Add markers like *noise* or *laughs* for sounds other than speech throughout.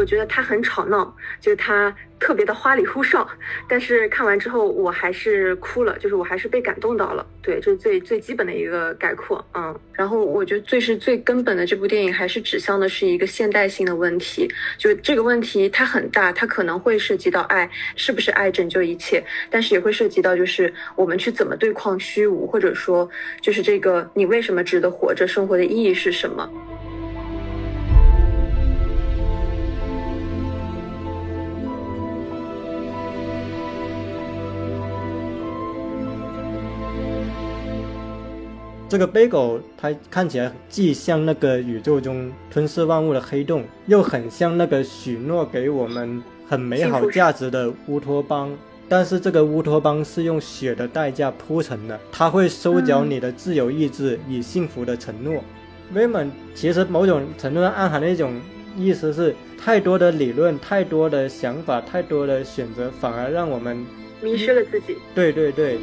我觉得它很吵闹，就是它特别的花里胡哨。但是看完之后，我还是哭了，就是我还是被感动到了。对，这是最最基本的一个概括。嗯，然后我觉得最是最根本的这部电影还是指向的是一个现代性的问题，就这个问题它很大，它可能会涉及到爱是不是爱拯救一切，但是也会涉及到就是我们去怎么对抗虚无，或者说就是这个你为什么值得活着，生活的意义是什么。这个背狗，它看起来既像那个宇宙中吞噬万物的黑洞，又很像那个许诺给我们很美好价值的乌托邦。但是这个乌托邦是用血的代价铺成的，它会收缴你的自由意志与幸福的承诺。威猛其实某种程度上暗含的一种意思是，太多的理论、太多的想法、太多的选择，反而让我们迷失了自己。对对对。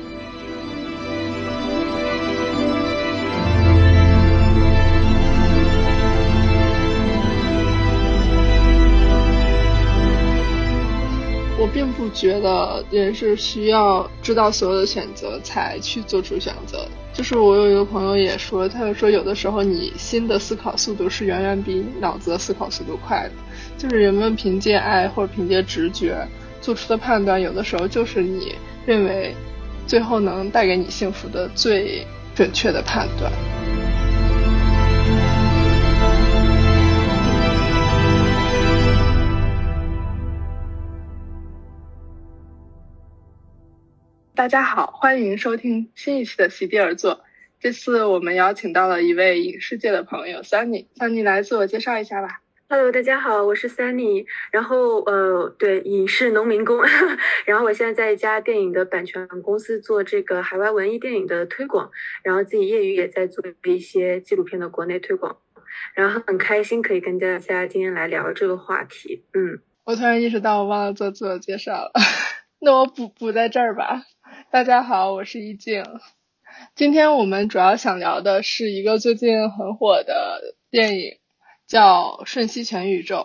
觉得人是需要知道所有的选择才去做出选择。就是我有一个朋友也说，他就说有的时候你心的思考速度是远远比脑子的思考速度快的。就是人们凭借爱或者凭借直觉做出的判断，有的时候就是你认为最后能带给你幸福的最准确的判断。大家好，欢迎收听新一期的席地而坐。这次我们邀请到了一位影视界的朋友 Sunny。Sunny 来自我介绍一下吧。Hello，大家好，我是 Sunny。然后呃，对，影视农民工。*laughs* 然后我现在在一家电影的版权公司做这个海外文艺电影的推广，然后自己业余也在做一些纪录片的国内推广。然后很开心可以跟大家今天来聊这个话题。嗯，我突然意识到我忘了做自我介绍了，*laughs* 那我补补在这儿吧。大家好，我是一静。今天我们主要想聊的是一个最近很火的电影，叫《瞬息全宇宙》。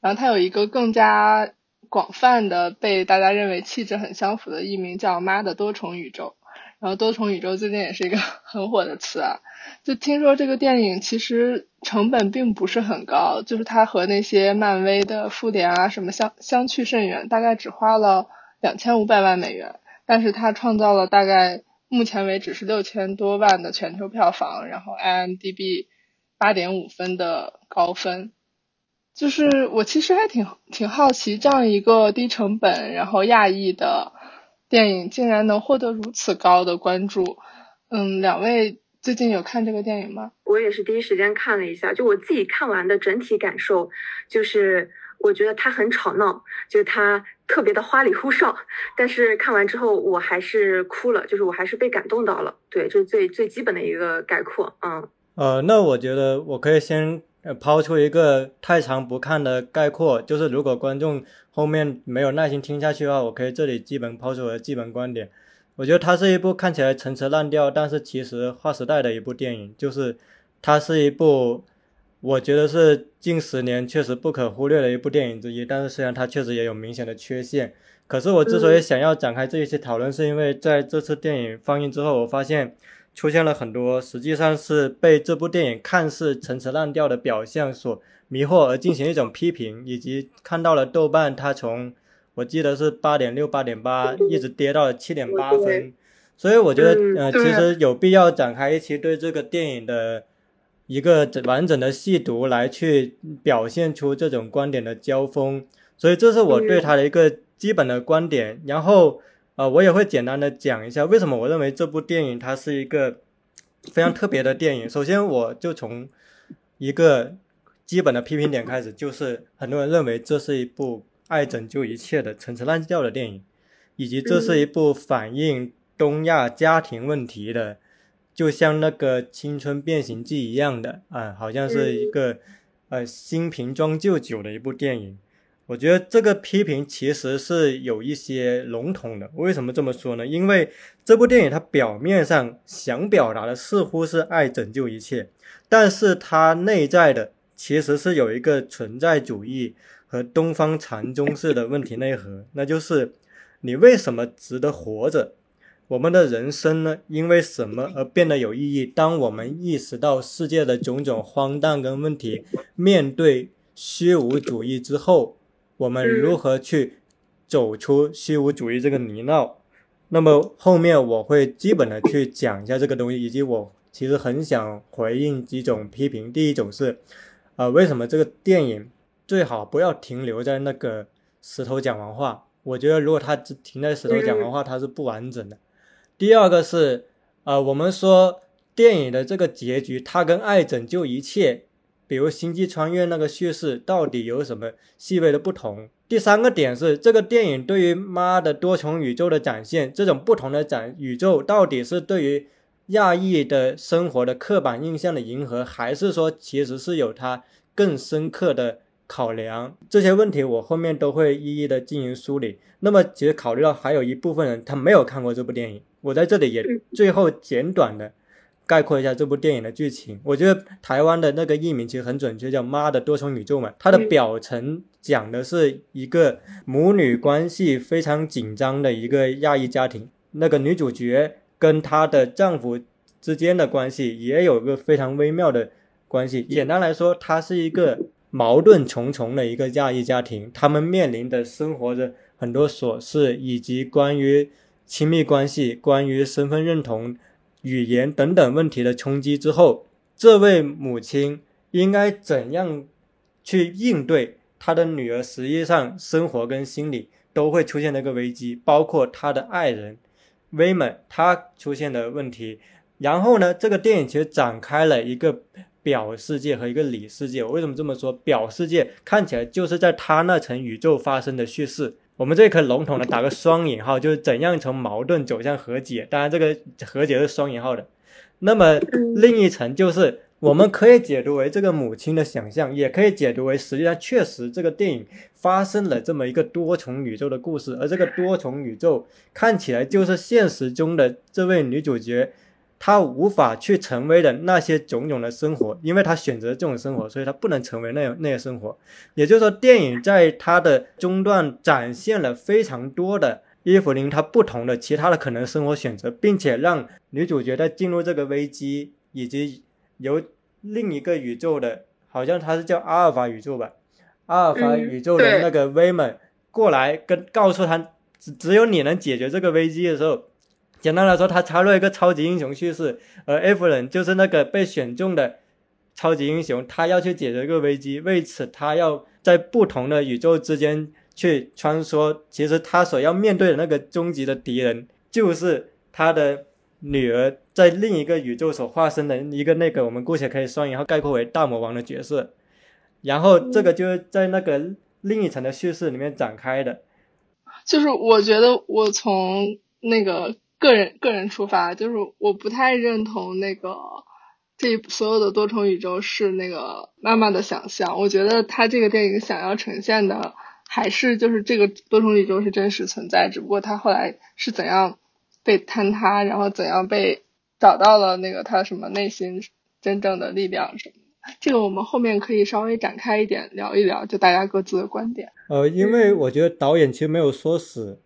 然后它有一个更加广泛的被大家认为气质很相符的艺名，叫《妈的多重宇宙》。然后多重宇宙最近也是一个很火的词啊。就听说这个电影其实成本并不是很高，就是它和那些漫威的复联啊什么相相去甚远，大概只花了两千五百万美元。但是它创造了大概目前为止是六千多万的全球票房，然后 IMDB 八点五分的高分，就是我其实还挺挺好奇，这样一个低成本然后亚裔的电影竟然能获得如此高的关注。嗯，两位最近有看这个电影吗？我也是第一时间看了一下，就我自己看完的整体感受就是。我觉得它很吵闹，就是它特别的花里胡哨，但是看完之后我还是哭了，就是我还是被感动到了。对，这是最最基本的一个概括。嗯，呃，那我觉得我可以先抛出一个太长不看的概括，就是如果观众后面没有耐心听下去的话，我可以这里基本抛出我的基本观点。我觉得它是一部看起来陈词滥调，但是其实划时代的一部电影，就是它是一部。我觉得是近十年确实不可忽略的一部电影之一，但是虽然它确实也有明显的缺陷，可是我之所以想要展开这一期讨论，是因为在这次电影放映之后，我发现出现了很多实际上是被这部电影看似陈词滥调的表象所迷惑而进行一种批评，以及看到了豆瓣它从我记得是八点六、八点八一直跌到了七点八分，所以我觉得呃，其实有必要展开一期对这个电影的。一个完整的细读来去表现出这种观点的交锋，所以这是我对他的一个基本的观点。然后，呃，我也会简单的讲一下为什么我认为这部电影它是一个非常特别的电影。首先，我就从一个基本的批评点开始，就是很多人认为这是一部爱拯救一切的陈词滥调的电影，以及这是一部反映东亚家庭问题的。就像那个《青春变形记》一样的啊，好像是一个呃新瓶装旧酒的一部电影。我觉得这个批评其实是有一些笼统的。为什么这么说呢？因为这部电影它表面上想表达的似乎是爱拯救一切，但是它内在的其实是有一个存在主义和东方禅宗式的问题内核，那就是你为什么值得活着？我们的人生呢，因为什么而变得有意义？当我们意识到世界的种种荒诞跟问题，面对虚无主义之后，我们如何去走出虚无主义这个泥淖？那么后面我会基本的去讲一下这个东西，以及我其实很想回应几种批评。第一种是，呃，为什么这个电影最好不要停留在那个石头讲完话？我觉得如果它只停在石头讲完话，它是不完整的。第二个是，呃，我们说电影的这个结局，它跟《爱拯救一切》，比如《星际穿越》那个叙事，到底有什么细微的不同？第三个点是，这个电影对于妈的多重宇宙的展现，这种不同的展宇宙，到底是对于亚裔的生活的刻板印象的迎合，还是说其实是有它更深刻的？考量这些问题，我后面都会一一的进行梳理。那么，其实考虑到还有一部分人他没有看过这部电影，我在这里也最后简短的概括一下这部电影的剧情。我觉得台湾的那个译名其实很准确，叫《妈的多重宇宙》嘛。它的表层讲的是一个母女关系非常紧张的一个亚裔家庭，那个女主角跟她的丈夫之间的关系也有个非常微妙的关系。简单来说，它是一个。矛盾重重的一个亚裔家庭，他们面临的生活着很多琐事，以及关于亲密关系、关于身份认同、语言等等问题的冲击之后，这位母亲应该怎样去应对她的女儿？实际上，生活跟心理都会出现那个危机，包括她的爱人威猛，他出现的问题。然后呢，这个电影其实展开了一个。表世界和一个里世界，我为什么这么说？表世界看起来就是在他那层宇宙发生的叙事。我们这里可以笼统的打个双引号，就是怎样从矛盾走向和解。当然，这个和解是双引号的。那么另一层就是我们可以解读为这个母亲的想象，也可以解读为实际上确实这个电影发生了这么一个多重宇宙的故事，而这个多重宇宙看起来就是现实中的这位女主角。他无法去成为的那些种种的生活，因为他选择这种生活，所以他不能成为那样那些生活。也就是说，电影在它的中段展现了非常多的伊芙琳她不同的其他的可能生活选择，并且让女主角在进入这个危机，以及由另一个宇宙的，好像他是叫阿尔法宇宙吧，阿尔法宇宙的那个威猛过来跟告诉他，只只有你能解决这个危机的时候。简单来说，他插入一个超级英雄叙事，而艾弗伦就是那个被选中的超级英雄，他要去解决一个危机，为此他要在不同的宇宙之间去穿梭。其实他所要面对的那个终极的敌人，就是他的女儿在另一个宇宙所化身的一个那个，我们姑且可以双引号概括为大魔王的角色。然后这个就是在那个另一层的叙事里面展开的。就是我觉得我从那个。个人个人出发，就是我不太认同那个这所有的多重宇宙是那个妈妈的想象。我觉得他这个电影想要呈现的还是就是这个多重宇宙是真实存在，只不过他后来是怎样被坍塌，然后怎样被找到了那个他什么内心真正的力量什么。这个我们后面可以稍微展开一点聊一聊，就大家各自的观点。呃，因为我觉得导演其实没有说死，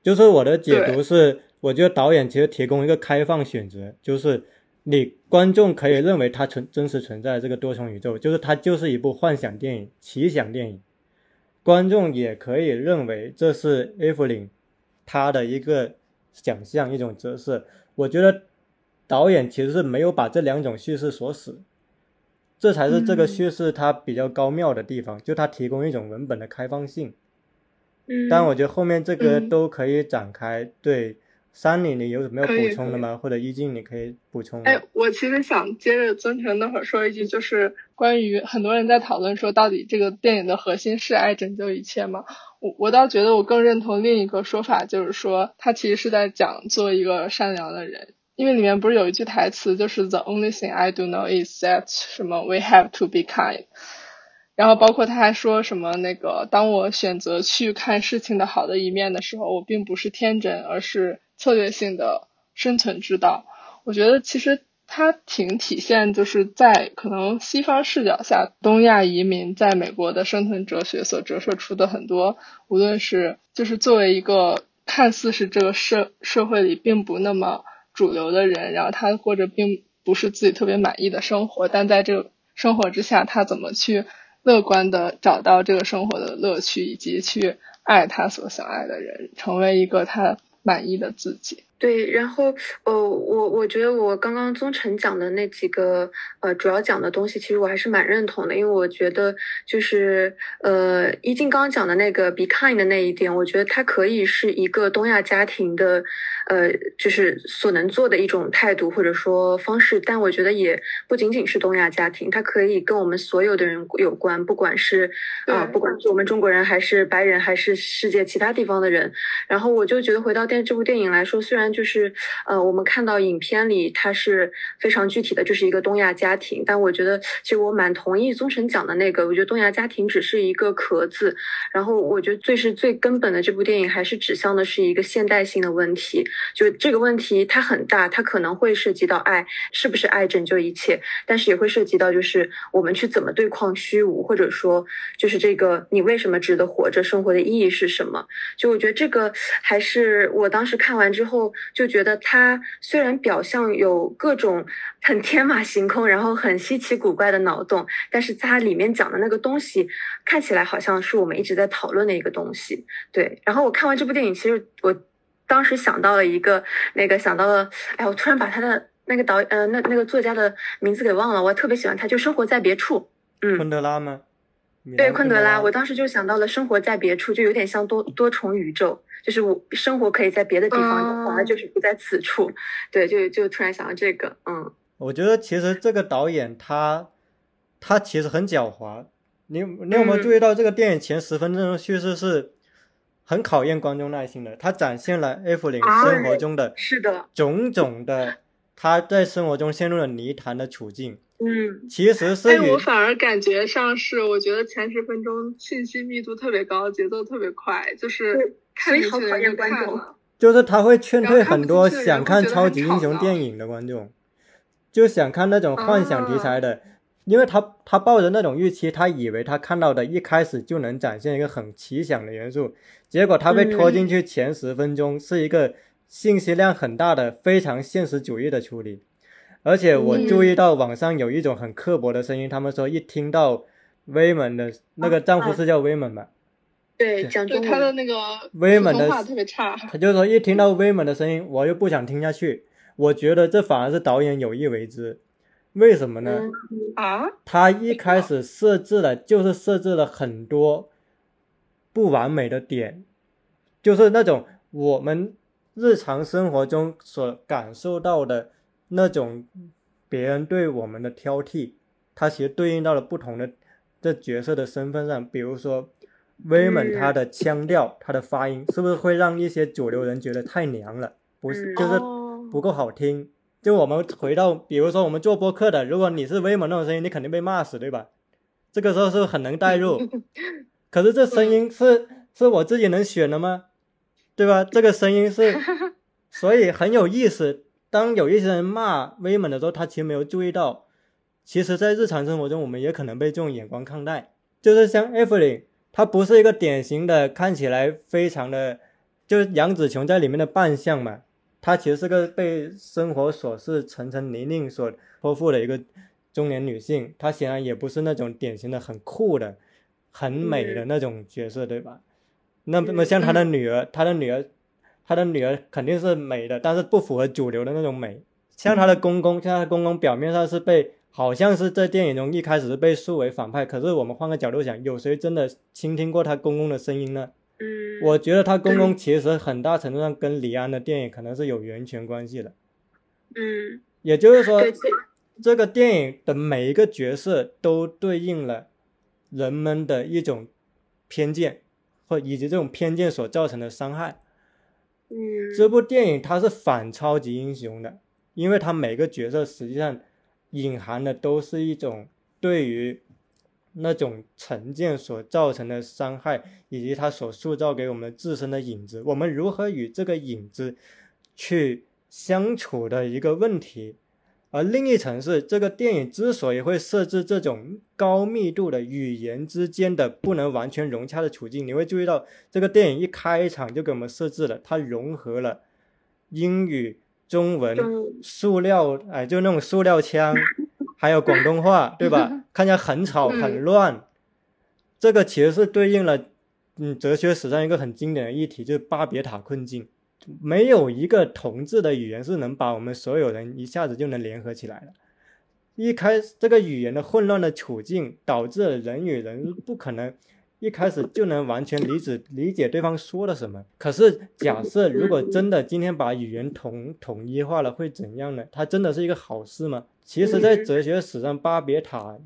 就是我的解读是。我觉得导演其实提供一个开放选择，就是你观众可以认为它存真实存在这个多重宇宙，就是它就是一部幻想电影、奇想电影。观众也可以认为这是艾弗琳他的一个想象、一种折射。我觉得导演其实是没有把这两种叙事锁死，这才是这个叙事它比较高妙的地方，就它提供一种文本的开放性。嗯，但我觉得后面这个都可以展开对。三里，你有什么要补充的吗？或者一静，你可以补充。哎，我其实想接着尊成那会儿说一句，就是关于很多人在讨论说，到底这个电影的核心是爱拯救一切吗？我我倒觉得我更认同另一个说法，就是说他其实是在讲做一个善良的人，因为里面不是有一句台词，就是 The only thing I do know is that 什么 We have to be kind。然后包括他还说什么那个，当我选择去看事情的好的一面的时候，我并不是天真，而是。策略性的生存之道，我觉得其实它挺体现就是在可能西方视角下，东亚移民在美国的生存哲学所折射出的很多，无论是就是作为一个看似是这个社社会里并不那么主流的人，然后他过着并不是自己特别满意的生活，但在这个生活之下，他怎么去乐观的找到这个生活的乐趣，以及去爱他所想爱的人，成为一个他满意的自己。对，然后呃，我我觉得我刚刚宗成讲的那几个呃主要讲的东西，其实我还是蛮认同的，因为我觉得就是呃一静刚刚讲的那个 be kind 的那一点，我觉得它可以是一个东亚家庭的呃就是所能做的一种态度或者说方式，但我觉得也不仅仅是东亚家庭，它可以跟我们所有的人有关，不管是啊不管是我们中国人还是白人还是世界其他地方的人，然后我就觉得回到电这部电影来说，虽然就是，呃，我们看到影片里它是非常具体的，就是一个东亚家庭。但我觉得，其实我蛮同意宗神讲的那个，我觉得东亚家庭只是一个壳子。然后，我觉得最是最根本的这部电影还是指向的是一个现代性的问题。就这个问题它很大，它可能会涉及到爱是不是爱拯救一切，但是也会涉及到就是我们去怎么对抗虚无，或者说就是这个你为什么值得活着，生活的意义是什么？就我觉得这个还是我当时看完之后。就觉得他虽然表象有各种很天马行空，然后很稀奇古怪的脑洞，但是他里面讲的那个东西看起来好像是我们一直在讨论的一个东西。对，然后我看完这部电影，其实我当时想到了一个那个想到了，哎，我突然把他的那个导呃那那个作家的名字给忘了，我特别喜欢他，就生活在别处，嗯，昆德拉吗？对，昆德拉，我当时就想到了生活在别处，就有点像多多重宇宙。就是我生活可以在别的地方，反而就是不在此处。对，就就突然想到这个，嗯。我觉得其实这个导演他他其实很狡猾。你你有没有注意到这个电影前十分钟的叙事是很考验观众耐心的？他展现了艾弗林生活中的是的种种的他在生活中陷入了泥潭的处境。嗯，其实是。哎，我反而感觉上是，我觉得前十分钟信息密度特别高，节奏特别快，就是。所以好讨厌观众，就是他会劝退很多想看超级英雄电影的观众，就想看那种幻想题材的，因为他他抱着那种预期，他以为他看到的一开始就能展现一个很奇想的元素，结果他被拖进去前十分钟是一个信息量很大的非常现实主义的处理，而且我注意到网上有一种很刻薄的声音，他们说一听到威猛的那个丈夫是叫威猛吧。对，讲中他的那个威猛的话特别差。他就说一听到威猛的声音，我又不想听下去。我觉得这反而是导演有意为之。为什么呢？啊？他一开始设置了，就是设置了很多不完美的点，就是那种我们日常生活中所感受到的那种别人对我们的挑剔，它其实对应到了不同的这角色的身份上，比如说。威猛他的腔调，他的发音是不是会让一些主流人觉得太娘了？不是，就是不够好听。就我们回到，比如说我们做播客的，如果你是威猛那种声音，你肯定被骂死，对吧？这个时候是很能代入？*laughs* 可是这声音是是我自己能选的吗？对吧？这个声音是，*laughs* 所以很有意思。当有一些人骂威猛的时候，他其实没有注意到，其实在日常生活中，我们也可能被这种眼光看待。就是像艾弗琳。她不是一个典型的看起来非常的，就是杨紫琼在里面的扮相嘛。她其实是个被生活琐事层层泥泞所托付的一个中年女性。她显然也不是那种典型的很酷的、很美的那种角色，对吧？那么像她的女儿，她的女儿，她的女儿肯定是美的，但是不符合主流的那种美。像他的公公，像他的公公表面上是被。好像是在电影中一开始是被树为反派，可是我们换个角度想，有谁真的倾听过他公公的声音呢？嗯，我觉得他公公其实很大程度上跟李安的电影可能是有源泉关系的。嗯，也就是说，这个电影的每一个角色都对应了人们的一种偏见，或以及这种偏见所造成的伤害。这部电影它是反超级英雄的，因为它每个角色实际上。隐含的都是一种对于那种成见所造成的伤害，以及它所塑造给我们自身的影子，我们如何与这个影子去相处的一个问题。而另一层是，这个电影之所以会设置这种高密度的语言之间的不能完全融洽的处境，你会注意到，这个电影一开场就给我们设置了，它融合了英语、中文、塑料，哎，就那种塑料腔，还有广东话，对吧？*laughs* 看起来很吵很乱。这个其实是对应了，嗯，哲学史上一个很经典的议题，就是巴别塔困境。没有一个同质的语言是能把我们所有人一下子就能联合起来的。一开始这个语言的混乱的处境，导致了人与人不可能一开始就能完全理解理解对方说了什么。可是假设如果真的今天把语言统统一化了，会怎样呢？它真的是一个好事吗？其实，在哲学史上，巴别塔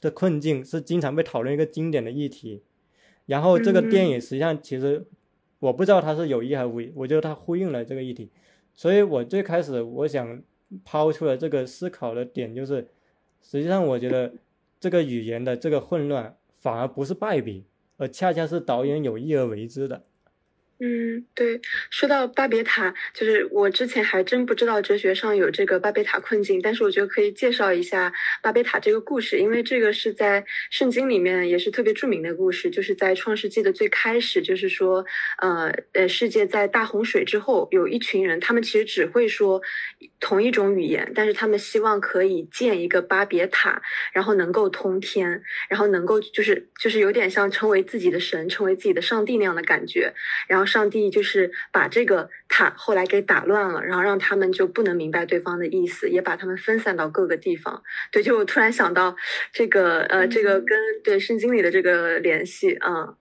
的困境是经常被讨论一个经典的议题。然后这个电影实际上其实。我不知道他是有意还是无意，我觉得他呼应了这个议题，所以我最开始我想抛出来这个思考的点就是，实际上我觉得这个语言的这个混乱反而不是败笔，而恰恰是导演有意而为之的。嗯，对，说到巴别塔，就是我之前还真不知道哲学上有这个巴别塔困境，但是我觉得可以介绍一下巴别塔这个故事，因为这个是在圣经里面也是特别著名的故事，就是在创世纪的最开始，就是说，呃呃，世界在大洪水之后，有一群人，他们其实只会说同一种语言，但是他们希望可以建一个巴别塔，然后能够通天，然后能够就是就是有点像成为自己的神，成为自己的上帝那样的感觉，然后。上帝就是把这个塔后来给打乱了，然后让他们就不能明白对方的意思，也把他们分散到各个地方。对，就我突然想到这个，呃，这个跟对圣经里的这个联系，啊，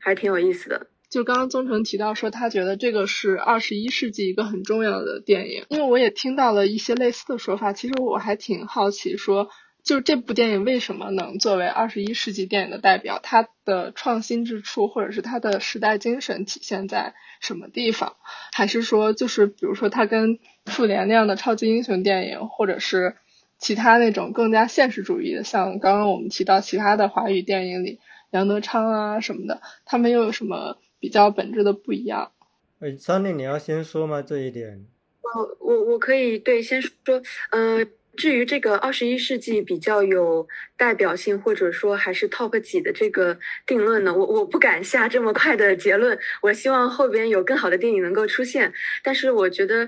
还是挺有意思的。就刚刚宗成提到说，他觉得这个是二十一世纪一个很重要的电影，因为我也听到了一些类似的说法。其实我还挺好奇说。就这部电影为什么能作为二十一世纪电影的代表？它的创新之处，或者是它的时代精神体现在什么地方？还是说，就是比如说，它跟复联那样的超级英雄电影，或者是其他那种更加现实主义的，像刚刚我们提到其他的华语电影里，杨德昌啊什么的，他们又有什么比较本质的不一样？哎，张丽，你要先说吗？这一点？我我我可以对先说，呃。至于这个二十一世纪比较有代表性，或者说还是 top 几的这个定论呢，我我不敢下这么快的结论。我希望后边有更好的电影能够出现，但是我觉得。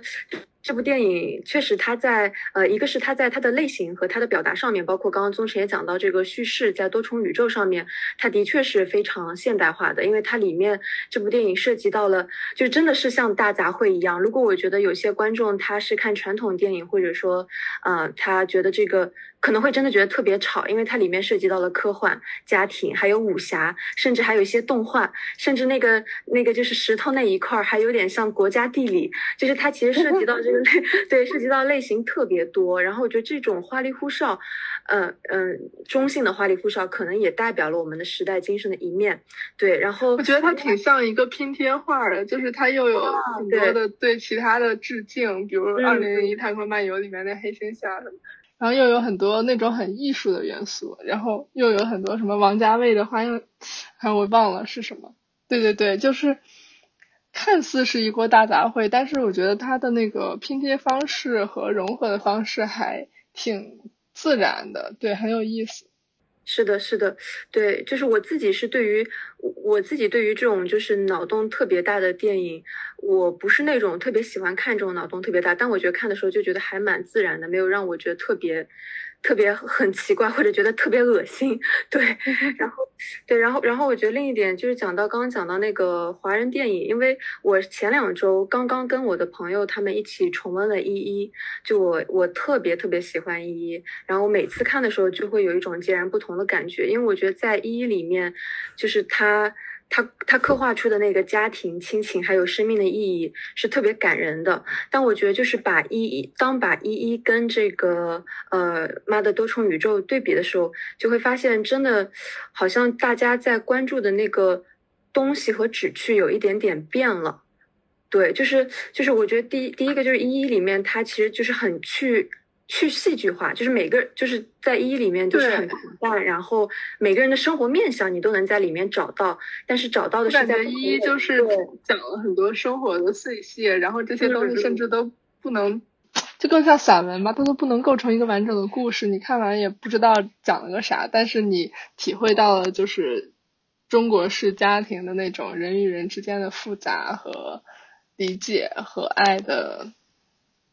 这部电影确实，它在呃，一个是它在它的类型和它的表达上面，包括刚刚宗辰也讲到这个叙事，在多重宇宙上面，它的确是非常现代化的。因为它里面这部电影涉及到了，就真的是像大杂烩一样。如果我觉得有些观众他是看传统电影，或者说，呃，他觉得这个。可能会真的觉得特别吵，因为它里面涉及到了科幻、家庭，还有武侠，甚至还有一些动画，甚至那个那个就是石头那一块儿，还有点像国家地理，就是它其实涉及到这个类，*laughs* 对，涉及到类型特别多。然后我觉得这种花里胡哨，嗯嗯，中性的花里胡哨，可能也代表了我们的时代精神的一面。对，然后我觉得它挺像一个拼贴画的，就是它又有很多的对其他的致敬，比如《二零零一太空漫游》里面那黑猩猩什么。然后又有很多那种很艺术的元素，然后又有很多什么王家卫的花样，还有我忘了是什么。对对对，就是看似是一锅大杂烩，但是我觉得它的那个拼接方式和融合的方式还挺自然的，对，很有意思。是的，是的，对，就是我自己是对于我自己对于这种就是脑洞特别大的电影，我不是那种特别喜欢看这种脑洞特别大，但我觉得看的时候就觉得还蛮自然的，没有让我觉得特别。特别很奇怪，或者觉得特别恶心，对，然后，对，然后，然后我觉得另一点就是讲到刚刚讲到那个华人电影，因为我前两周刚刚跟我的朋友他们一起重温了《一一》，就我我特别特别喜欢《一一》，然后我每次看的时候就会有一种截然不同的感觉，因为我觉得在《一一》里面，就是他。他他刻画出的那个家庭亲情还有生命的意义是特别感人的，但我觉得就是把一一当把一一跟这个呃妈的多重宇宙对比的时候，就会发现真的好像大家在关注的那个东西和旨趣有一点点变了。对，就是就是我觉得第一第一个就是一一里面它其实就是很去。去戏剧化，就是每个就是在一里面就是很平淡，然后每个人的生活面相你都能在里面找到，但是找到的是在一就是讲了很多生活的碎屑，然后这些东西甚至都不能就更像散文吧，它都不能构成一个完整的故事，你看完也不知道讲了个啥，但是你体会到了就是中国式家庭的那种人与人之间的复杂和理解和爱的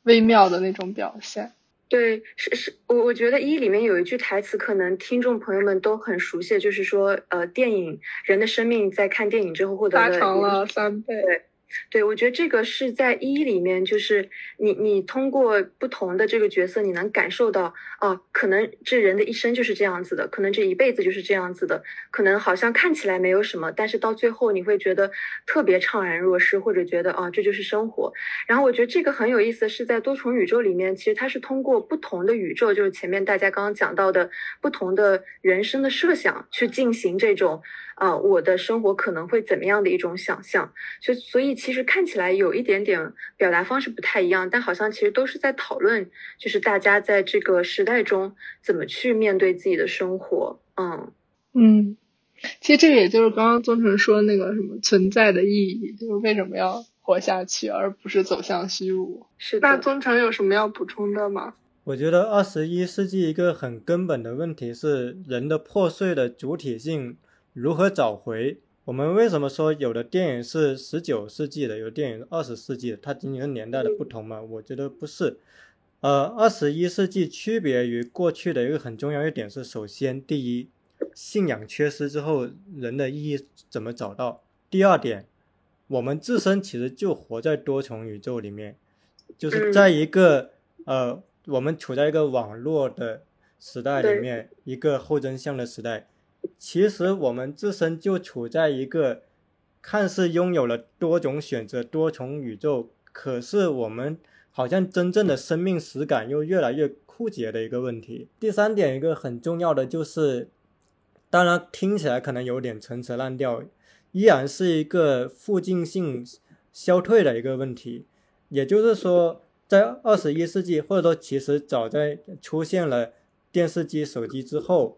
微妙的那种表现。对，是是，我我觉得一里面有一句台词，可能听众朋友们都很熟悉，就是说，呃，电影人的生命在看电影之后获得拉长了三倍。对，对我觉得这个是在一里面，就是你你通过不同的这个角色，你能感受到，哦，可能这人的一生就是这样子的，可能这一辈子就是这样子的，可能好像看起来没有什么，但是到最后你会觉得特别怅然若失，或者觉得啊，这就是生活。然后我觉得这个很有意思，是在多重宇宙里面，其实它是通过不同的宇宙，就是前面大家刚刚讲到的不同的人生的设想去进行这种。啊，我的生活可能会怎么样的一种想象？就，所以其实看起来有一点点表达方式不太一样，但好像其实都是在讨论，就是大家在这个时代中怎么去面对自己的生活。嗯嗯，其实这个也就是刚刚宗成说那个什么存在的意义，就是为什么要活下去，而不是走向虚无。是那宗成有什么要补充的吗？我觉得二十一世纪一个很根本的问题是人的破碎的主体性。如何找回？我们为什么说有的电影是十九世纪的，有电影二十世纪的？它仅仅是年代的不同吗？我觉得不是。呃，二十一世纪区别于过去的一个很重要一点是，首先，第一，信仰缺失之后，人的意义怎么找到？第二点，我们自身其实就活在多重宇宙里面，就是在一个呃，我们处在一个网络的时代里面，一个后真相的时代。其实我们自身就处在一个看似拥有了多种选择、多重宇宙，可是我们好像真正的生命实感又越来越枯竭的一个问题。第三点，一个很重要的就是，当然听起来可能有点陈词滥调，依然是一个附近性消退的一个问题。也就是说，在二十一世纪，或者说其实早在出现了电视机、手机之后。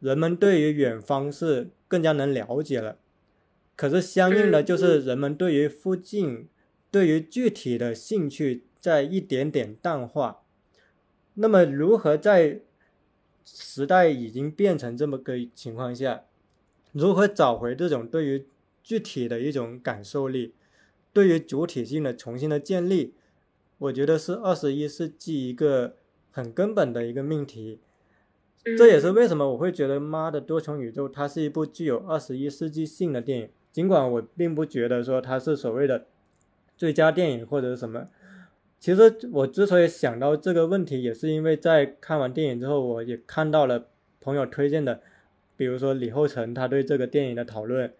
人们对于远方是更加能了解了，可是相应的就是人们对于附近、对于具体的兴趣在一点点淡化。那么，如何在时代已经变成这么个情况下，如何找回这种对于具体的一种感受力，对于主体性的重新的建立，我觉得是二十一世纪一个很根本的一个命题。这也是为什么我会觉得《妈的多重宇宙》它是一部具有二十一世纪性的电影，尽管我并不觉得说它是所谓的最佳电影或者是什么。其实我之所以想到这个问题，也是因为在看完电影之后，我也看到了朋友推荐的，比如说李厚成他对这个电影的讨论，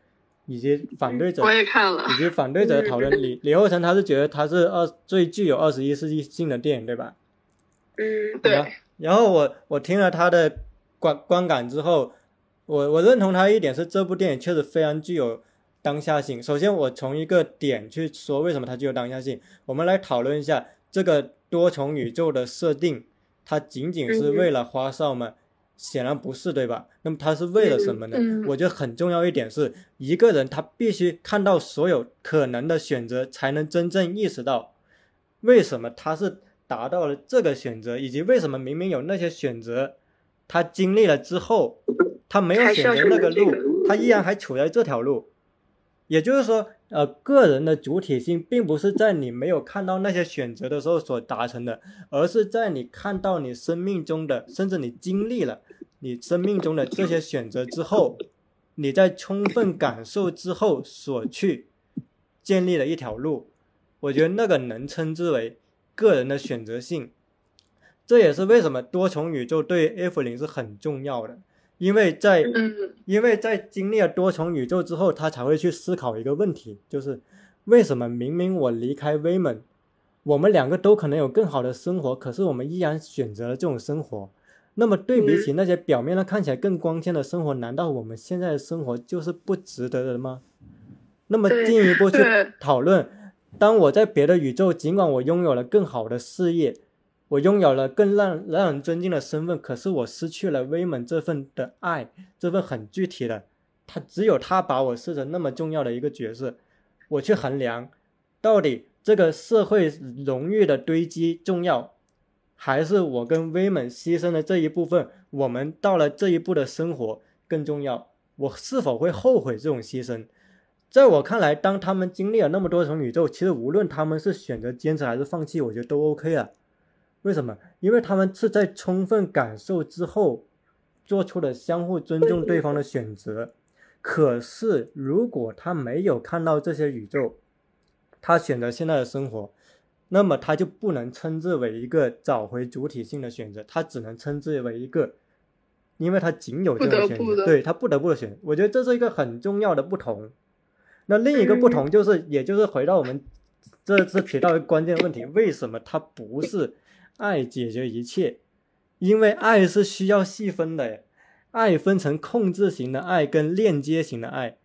以及反对者我也看了，以及反对者的讨论。李李厚成他是觉得他是二最具有二十一世纪性的电影，对吧？嗯，对。然后我我听了他的观观感之后，我我认同他一点是这部电影确实非常具有当下性。首先，我从一个点去说为什么它具有当下性。我们来讨论一下这个多重宇宙的设定，它仅仅是为了花哨吗？显然不是，对吧？那么它是为了什么呢？我觉得很重要一点是，一个人他必须看到所有可能的选择，才能真正意识到为什么他是。达到了这个选择，以及为什么明明有那些选择，他经历了之后，他没有选择那个路，他依然还处在这条路。也就是说，呃，个人的主体性并不是在你没有看到那些选择的时候所达成的，而是在你看到你生命中的，甚至你经历了你生命中的这些选择之后，你在充分感受之后所去建立了一条路。我觉得那个能称之为。个人的选择性，这也是为什么多重宇宙对 F 零是很重要的，因为在因为在经历了多重宇宙之后，他才会去思考一个问题，就是为什么明明我离开威猛，我们两个都可能有更好的生活，可是我们依然选择了这种生活。那么对比起那些表面上看起来更光鲜的生活，难道我们现在的生活就是不值得的吗？那么进一步去 *laughs* 讨论。当我在别的宇宙，尽管我拥有了更好的事业，我拥有了更让让人尊敬的身份，可是我失去了威猛这份的爱，这份很具体的，他只有他把我视成那么重要的一个角色，我去衡量，到底这个社会荣誉的堆积重要，还是我跟威猛牺牲的这一部分，我们到了这一步的生活更重要？我是否会后悔这种牺牲？在我看来，当他们经历了那么多重宇宙，其实无论他们是选择坚持还是放弃，我觉得都 OK 啊。为什么？因为他们是在充分感受之后做出了相互尊重对方的选择。可是，如果他没有看到这些宇宙，他选择现在的生活，那么他就不能称之为一个找回主体性的选择，他只能称之为一个，因为他仅有这种选择，对他不得不的选。我觉得这是一个很重要的不同。那另一个不同就是，也就是回到我们这次提到的关键问题：为什么它不是爱解决一切？因为爱是需要细分的，爱分成控制型的爱跟链接型的爱。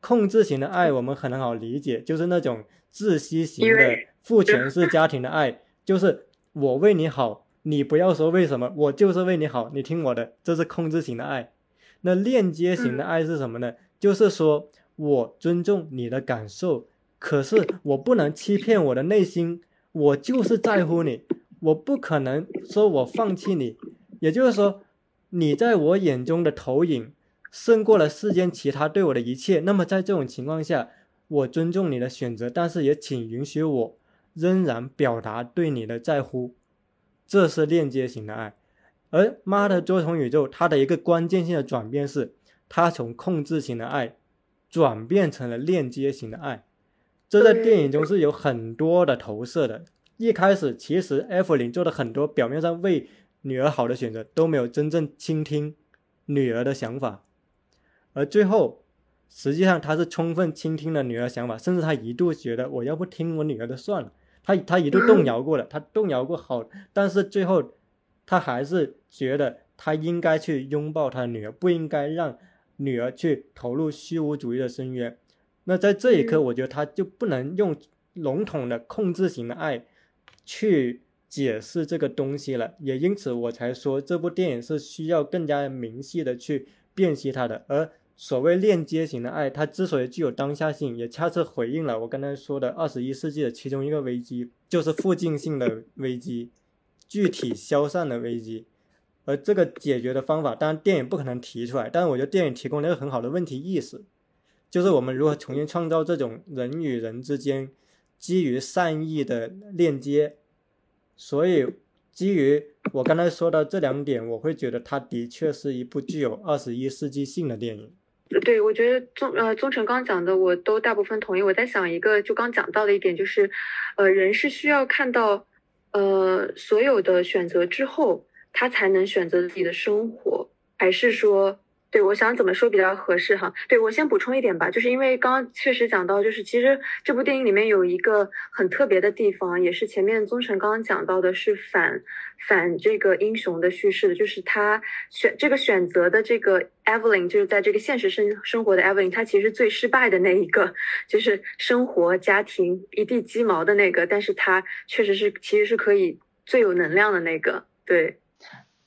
控制型的爱我们很好理解，就是那种窒息型的父权式家庭的爱，就是我为你好，你不要说为什么，我就是为你好，你听我的，这是控制型的爱。那链接型的爱是什么呢？就是说。我尊重你的感受，可是我不能欺骗我的内心，我就是在乎你，我不可能说我放弃你。也就是说，你在我眼中的投影胜过了世间其他对我的一切。那么在这种情况下，我尊重你的选择，但是也请允许我仍然表达对你的在乎。这是链接型的爱。而妈的多重宇宙，它的一个关键性的转变是，它从控制型的爱。转变成了链接型的爱，这在电影中是有很多的投射的。一开始，其实艾弗琳做的很多表面上为女儿好的选择，都没有真正倾听女儿的想法。而最后，实际上他是充分倾听了女儿想法，甚至他一度觉得我要不听我女儿的算了。他他一度动摇过了，他动摇过好，但是最后他还是觉得他应该去拥抱他女儿，不应该让。女儿去投入虚无主义的深渊，那在这一刻，我觉得他就不能用笼统的控制型的爱去解释这个东西了，也因此我才说这部电影是需要更加明细的去辨析它的。而所谓链接型的爱，它之所以具有当下性，也恰恰回应了我刚才说的二十一世纪的其中一个危机，就是附近性的危机，具体消散的危机。而这个解决的方法，当然电影不可能提出来，但是我觉得电影提供了一个很好的问题意识，就是我们如何重新创造这种人与人之间基于善意的链接。所以，基于我刚才说的这两点，我会觉得它的确是一部具有二十一世纪性的电影。对，我觉得宗呃宗成刚讲的，我都大部分同意。我在想一个，就刚讲到的一点，就是呃人是需要看到呃所有的选择之后。他才能选择自己的生活，还是说，对我想怎么说比较合适哈？对我先补充一点吧，就是因为刚刚确实讲到，就是其实这部电影里面有一个很特别的地方，也是前面宗成刚刚讲到的，是反反这个英雄的叙事的，就是他选这个选择的这个 Evelyn，就是在这个现实生生活的 Evelyn，他其实最失败的那一个，就是生活家庭一地鸡毛的那个，但是他确实是其实是可以最有能量的那个，对。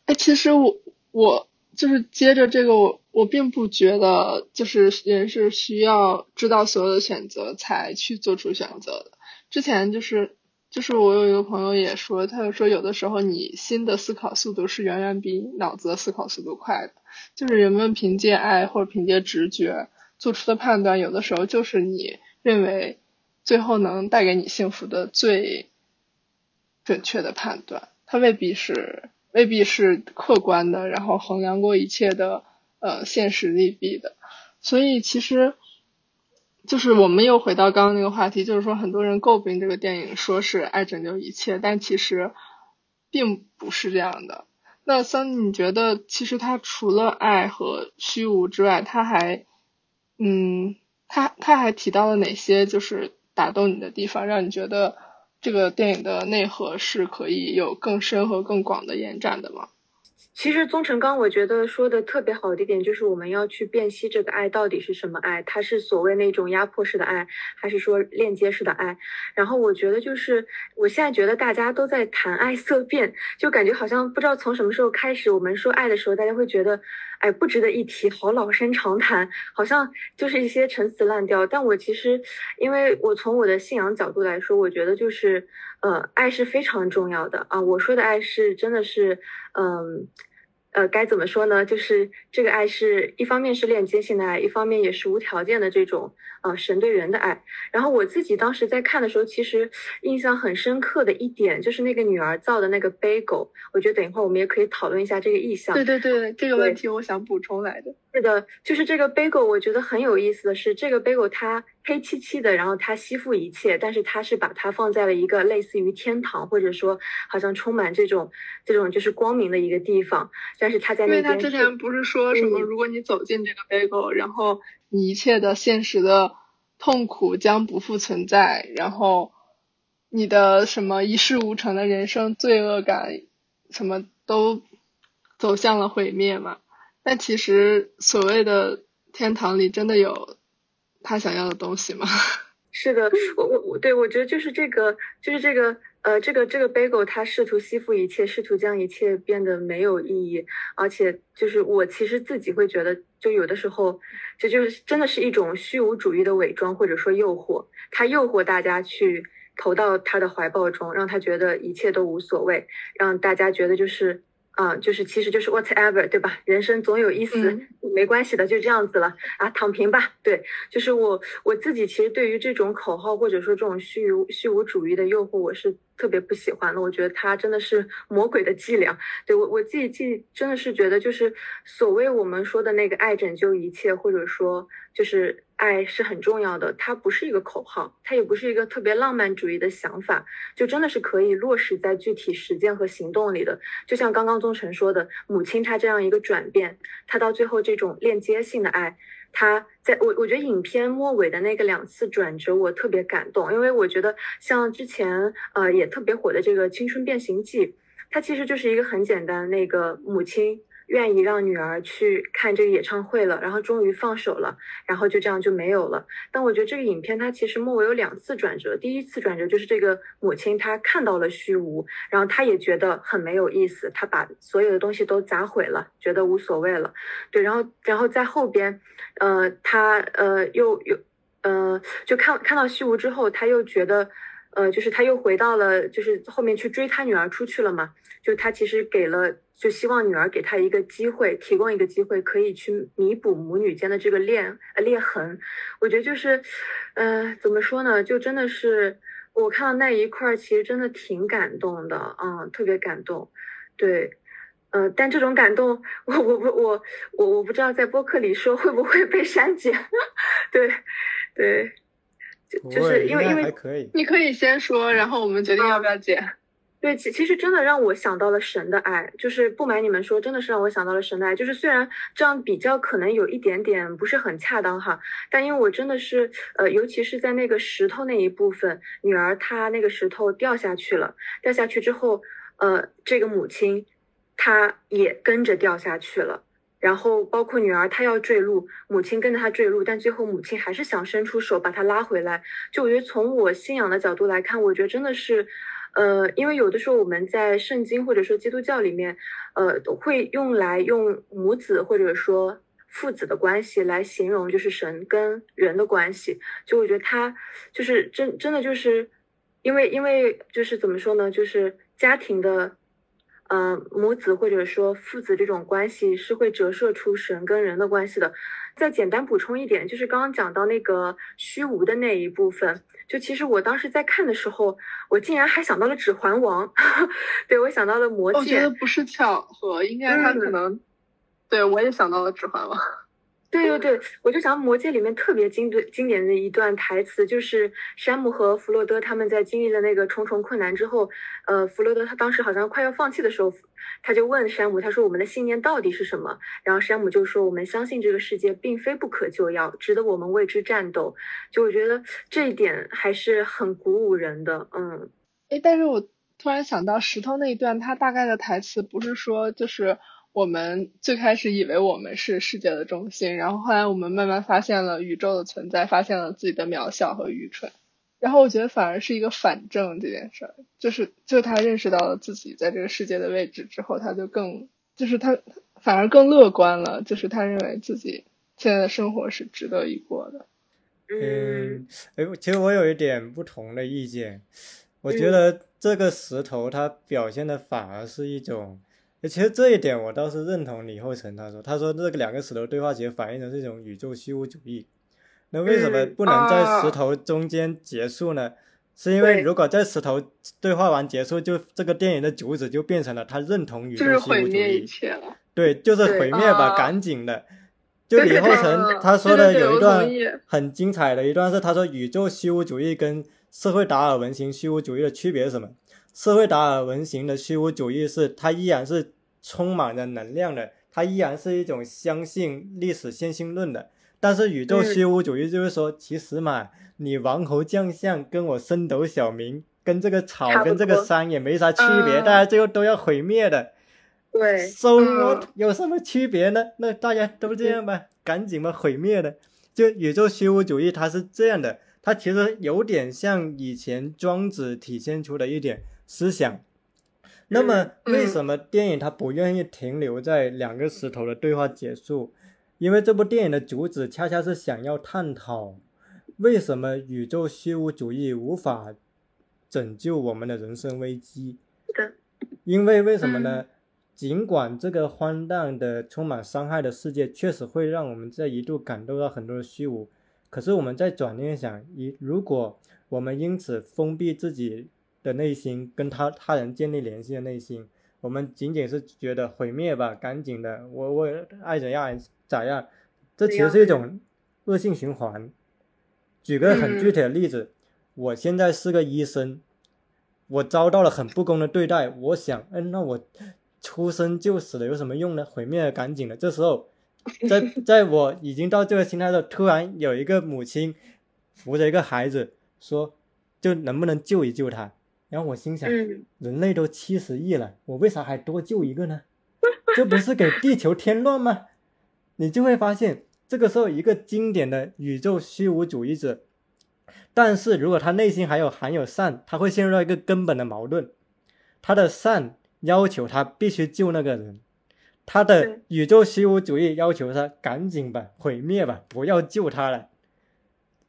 哎，其实我我就是接着这个，我我并不觉得就是人是需要知道所有的选择才去做出选择的。之前就是就是我有一个朋友也说，他就说有的时候你心的思考速度是远远比脑子的思考速度快的。就是人们凭借爱或者凭借直觉做出的判断，有的时候就是你认为最后能带给你幸福的最准确的判断，它未必是。未必是客观的，然后衡量过一切的呃现实利弊的，所以其实就是我们又回到刚刚那个话题，就是说很多人诟病这个电影说是爱拯救一切，但其实并不是这样的。那三，你觉得其实他除了爱和虚无之外，他还嗯，他他还提到了哪些就是打动你的地方，让你觉得？这个电影的内核是可以有更深和更广的延展的吗？其实宗成刚我觉得说的特别好的一点就是我们要去辨析这个爱到底是什么爱，它是所谓那种压迫式的爱，还是说链接式的爱？然后我觉得就是我现在觉得大家都在谈爱色变，就感觉好像不知道从什么时候开始，我们说爱的时候，大家会觉得。哎不值得一提，好老生常谈，好像就是一些陈词滥调。但我其实，因为我从我的信仰角度来说，我觉得就是呃，爱是非常重要的啊。我说的爱是真的是，嗯。呃，该怎么说呢？就是这个爱是一方面是链接性的爱，一方面也是无条件的这种呃神对人的爱。然后我自己当时在看的时候，其实印象很深刻的一点就是那个女儿造的那个杯狗。我觉得等一会儿我们也可以讨论一下这个意象。对对对，这个问题我想补充来的。是的，就是这个杯狗，我觉得很有意思的是，这个杯狗它。黑漆漆的，然后它吸附一切，但是它是把它放在了一个类似于天堂，或者说好像充满这种这种就是光明的一个地方。但是它在那边，因为他之前不是说什么，如果你走进这个 bagel，然后你一切的现实的痛苦将不复存在，然后你的什么一事无成的人生、罪恶感，什么都走向了毁灭嘛？但其实所谓的天堂里真的有。他想要的东西吗？*laughs* 是的，我我我对我觉得就是这个，就是这个，呃，这个这个 bagel，他试图吸附一切，试图将一切变得没有意义，而且就是我其实自己会觉得，就有的时候，这就是真的是一种虚无主义的伪装，或者说诱惑，他诱惑大家去投到他的怀抱中，让他觉得一切都无所谓，让大家觉得就是。啊，就是其实就是 whatever，对吧？人生总有一死，没关系的，就这样子了啊，躺平吧。对，就是我我自己，其实对于这种口号或者说这种虚无虚无主义的诱惑，我是。特别不喜欢的，我觉得他真的是魔鬼的伎俩。对我我自己记真的是觉得，就是所谓我们说的那个爱拯救一切，或者说就是爱是很重要的。它不是一个口号，它也不是一个特别浪漫主义的想法，就真的是可以落实在具体实践和行动里的。就像刚刚宗成说的，母亲她这样一个转变，她到最后这种链接性的爱。他在我我觉得影片末尾的那个两次转折，我特别感动，因为我觉得像之前呃也特别火的这个《青春变形记》，它其实就是一个很简单那个母亲。愿意让女儿去看这个演唱会了，然后终于放手了，然后就这样就没有了。但我觉得这个影片它其实末尾有两次转折，第一次转折就是这个母亲她看到了虚无，然后她也觉得很没有意思，她把所有的东西都砸毁了，觉得无所谓了。对，然后然后在后边，呃，她呃又又呃就看看到虚无之后，她又觉得。呃，就是他又回到了，就是后面去追他女儿出去了嘛。就他其实给了，就希望女儿给他一个机会，提供一个机会，可以去弥补母女间的这个裂呃裂痕。我觉得就是，呃，怎么说呢？就真的是我看到那一块儿，其实真的挺感动的，嗯，特别感动。对，呃，但这种感动，我我我我我我不知道在播客里说会不会被删减。*laughs* 对，对。就是因为因为你可以先说，然后我们决定要不要剪。对，其其实真的让我想到了神的爱，就是不瞒你们说，真的是让我想到了神的爱。就是虽然这样比较可能有一点点不是很恰当哈，但因为我真的是呃，尤其是在那个石头那一部分，女儿她那个石头掉下去了，掉下去之后，呃，这个母亲她也跟着掉下去了。然后包括女儿，她要坠入，母亲跟着她坠入，但最后母亲还是想伸出手把她拉回来。就我觉得从我信仰的角度来看，我觉得真的是，呃，因为有的时候我们在圣经或者说基督教里面，呃，会用来用母子或者说父子的关系来形容就是神跟人的关系。就我觉得他就是真真的就是，因为因为就是怎么说呢，就是家庭的。嗯，母子或者说父子这种关系是会折射出神跟人的关系的。再简单补充一点，就是刚刚讲到那个虚无的那一部分，就其实我当时在看的时候，我竟然还想到了《指环王》，*laughs* 对我想到了《魔戒》。我觉得不是巧合，应该他可能，对我也想到了《指环王》。对对对，我就想《魔戒》里面特别经典经典的一段台词，就是山姆和弗洛德他们在经历了那个重重困难之后，呃，弗洛德他当时好像快要放弃的时候，他就问山姆，他说：“我们的信念到底是什么？”然后山姆就说：“我们相信这个世界并非不可救药，值得我们为之战斗。”就我觉得这一点还是很鼓舞人的，嗯。哎，但是我突然想到石头那一段，他大概的台词不是说就是。我们最开始以为我们是世界的中心，然后后来我们慢慢发现了宇宙的存在，发现了自己的渺小和愚蠢。然后我觉得反而是一个反证这件事儿，就是就他认识到了自己在这个世界的位置之后，他就更就是他反而更乐观了，就是他认为自己现在的生活是值得一过的。嗯，哎，其实我有一点不同的意见，我觉得这个石头它表现的反而是一种，其实这一点我倒是认同李厚成他说，他说这个两个石头对话其实反映的是一种宇宙虚无主义。那为什么不能在石头中间结束呢？是因为如果在石头对话完结束，就这个电影的主旨就变成了他认同宇宙虚无主义，对，就是毁灭吧，赶紧的。就李厚成他说的有一段很精彩的一段是，他说宇宙虚无主义跟社会达尔文型虚无主义的区别是什么？社会达尔文型的虚无主义是它依然是充满着能量的，它依然是一种相信历史线性论的。但是宇宙虚无主义就是说，其实嘛，你王侯将相跟我升斗小民，跟这个草跟这个山也没啥区别，大家最后都要毁灭的。对，so what 有什么区别呢？那大家都这样吧，赶紧吧，毁灭的。就宇宙虚无主义，它是这样的，它其实有点像以前庄子体现出的一点思想。那么，为什么电影它不愿意停留在两个石头的对话结束？因为这部电影的主旨恰恰是想要探讨，为什么宇宙虚无主义无法拯救我们的人生危机。因为为什么呢？尽管这个荒诞的、充满伤害的世界确实会让我们在一度感受到很多的虚无，可是我们在转念想，一如果我们因此封闭自己的内心，跟他他人建立联系的内心，我们仅仅是觉得毁灭吧，赶紧的，我我爱怎样咋样，这其实是一种恶性循环。举个很具体的例子，我现在是个医生，我遭到了很不公的对待，我想，嗯，那我。出生就死了有什么用呢？毁灭赶紧的。这时候，*laughs* 在在我已经到这个心态的时候，突然有一个母亲扶着一个孩子说：“就能不能救一救他？”然后我心想：人类都七十亿了，我为啥还多救一个呢？这不是给地球添乱吗？你就会发现，这个时候一个经典的宇宙虚无主义者，但是如果他内心还有含有善，他会陷入到一个根本的矛盾，他的善。要求他必须救那个人，他的宇宙虚无主义要求他赶紧吧，毁灭吧，不要救他了。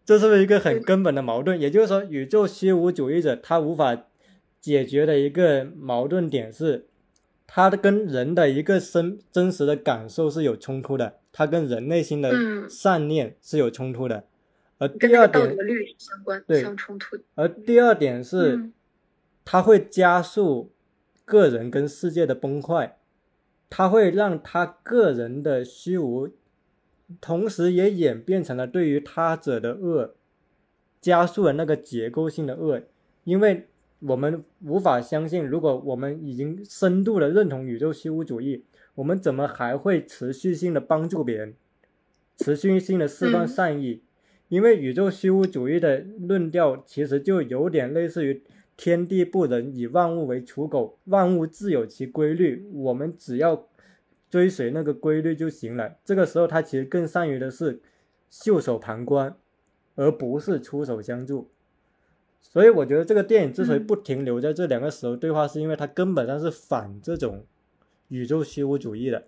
这是不是一个很根本的矛盾？也就是说，宇宙虚无主义者他无法解决的一个矛盾点是，它的跟人的一个生真实的感受是有冲突的，它跟人内心的善念是有冲突的。而第二点，相关相冲突。而第二点是，它会加速。个人跟世界的崩坏，它会让他个人的虚无，同时也演变成了对于他者的恶，加速了那个结构性的恶。因为我们无法相信，如果我们已经深度的认同宇宙虚无主义，我们怎么还会持续性的帮助别人，持续性的释放善意？因为宇宙虚无主义的论调其实就有点类似于。天地不仁，以万物为刍狗。万物自有其规律，我们只要追随那个规律就行了。这个时候，他其实更善于的是袖手旁观，而不是出手相助。所以，我觉得这个电影之所以不停留在这两个时候对话，是因为它根本上是反这种宇宙虚无主义的。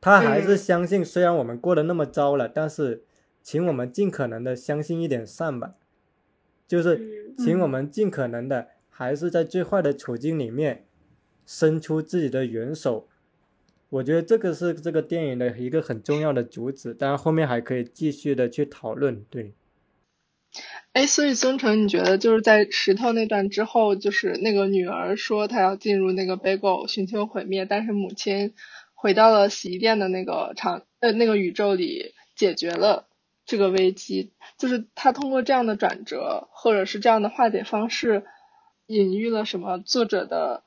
他还是相信，虽然我们过得那么糟了，但是请我们尽可能的相信一点善吧。就是，请我们尽可能的，还是在最坏的处境里面，伸出自己的援手。我觉得这个是这个电影的一个很重要的主旨，当然后面还可以继续的去讨论。对。哎，所以孙成，你觉得就是在石头那段之后，就是那个女儿说她要进入那个 Bagel 寻求毁灭，但是母亲回到了洗衣店的那个场呃那个宇宙里解决了。这个危机就是他通过这样的转折，或者是这样的化解方式，隐喻了什么？作者的，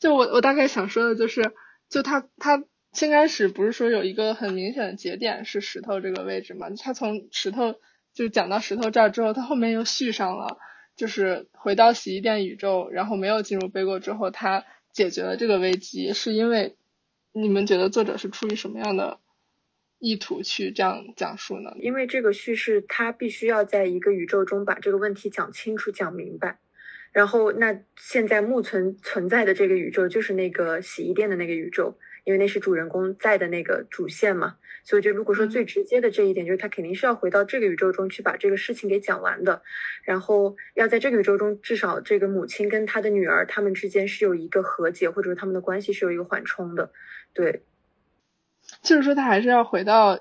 就我我大概想说的就是，就他他先开始不是说有一个很明显的节点是石头这个位置嘛？他从石头就讲到石头这儿之后，他后面又续上了，就是回到洗衣店宇宙，然后没有进入背锅之后，他解决了这个危机，是因为你们觉得作者是出于什么样的？意图去这样讲述呢？因为这个叙事它必须要在一个宇宙中把这个问题讲清楚、讲明白。然后，那现在目存存在的这个宇宙就是那个洗衣店的那个宇宙，因为那是主人公在的那个主线嘛。所以，就如果说最直接的这一点，就是他肯定是要回到这个宇宙中去把这个事情给讲完的，然后要在这个宇宙中，至少这个母亲跟他的女儿他们之间是有一个和解，或者说他们的关系是有一个缓冲的。对，就是说他还是要回到，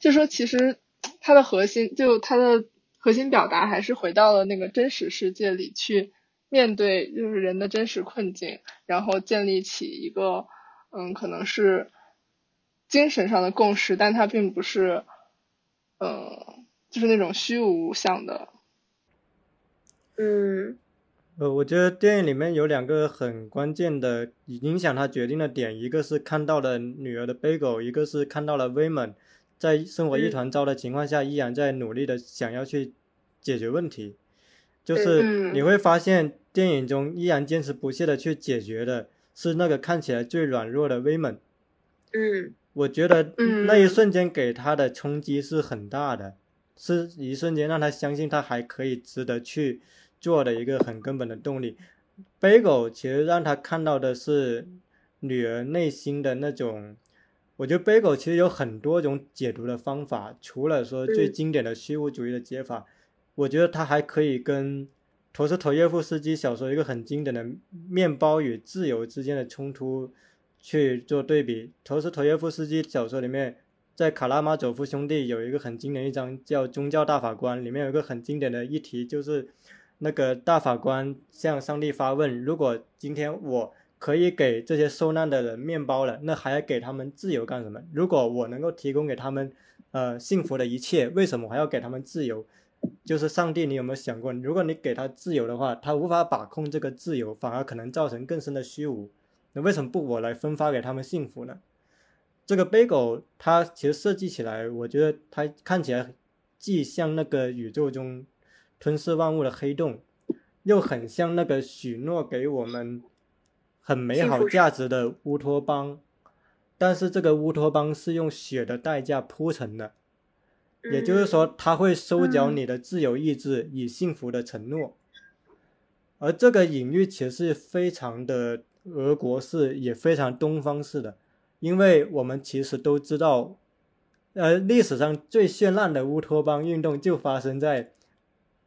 就是说其实他的核心，就他的核心表达还是回到了那个真实世界里去。面对就是人的真实困境，然后建立起一个嗯，可能是精神上的共识，但它并不是嗯，就是那种虚无向的。嗯，呃，我觉得电影里面有两个很关键的影响他决定的点，一个是看到了女儿的 Bagel，一个是看到了 Women 在生活一团糟的情况下，依然在努力的想要去解决问题。就是你会发现，电影中依然坚持不懈的去解决的是那个看起来最软弱的威猛。嗯，我觉得那一瞬间给他的冲击是很大的，是一瞬间让他相信他还可以值得去做的一个很根本的动力。背狗其实让他看到的是女儿内心的那种，我觉得背狗其实有很多种解读的方法，除了说最经典的虚无主义的解法。我觉得他还可以跟陀思妥耶夫斯基小说一个很经典的《面包与自由》之间的冲突去做对比。陀思妥耶夫斯基小说里面，在《卡拉马佐夫兄弟》有一个很经典一章叫《宗教大法官》，里面有一个很经典的议题，就是那个大法官向上帝发问：如果今天我可以给这些受难的人面包了，那还要给他们自由干什么？如果我能够提供给他们呃幸福的一切，为什么还要给他们自由？就是上帝，你有没有想过，如果你给他自由的话，他无法把控这个自由，反而可能造成更深的虚无。那为什么不我来分发给他们幸福呢？这个杯狗，它其实设计起来，我觉得它看起来既像那个宇宙中吞噬万物的黑洞，又很像那个许诺给我们很美好价值的乌托邦。但是这个乌托邦是用血的代价铺成的。也就是说，他会收缴你的自由意志，与幸福的承诺。而这个隐喻其实是非常的俄国式，也非常东方式的，因为我们其实都知道，呃，历史上最绚烂的乌托邦运动就发生在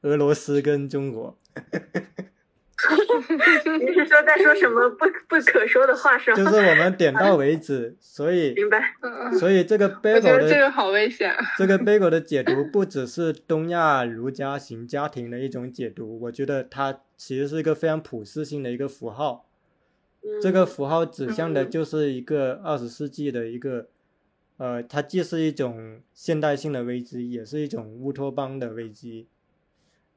俄罗斯跟中国。*laughs* *laughs* 你是说在说什么不不可说的话是吗？就是我们点到为止，所以 *laughs* 明白。所以这个 *laughs* bagel 的这个好危险。这个 bagel 的解读不只是东亚儒家型家庭的一种解读，我觉得它其实是一个非常普世性的一个符号。这个符号指向的就是一个二十世纪的一个，呃，它既是一种现代性的危机，也是一种乌托邦的危机。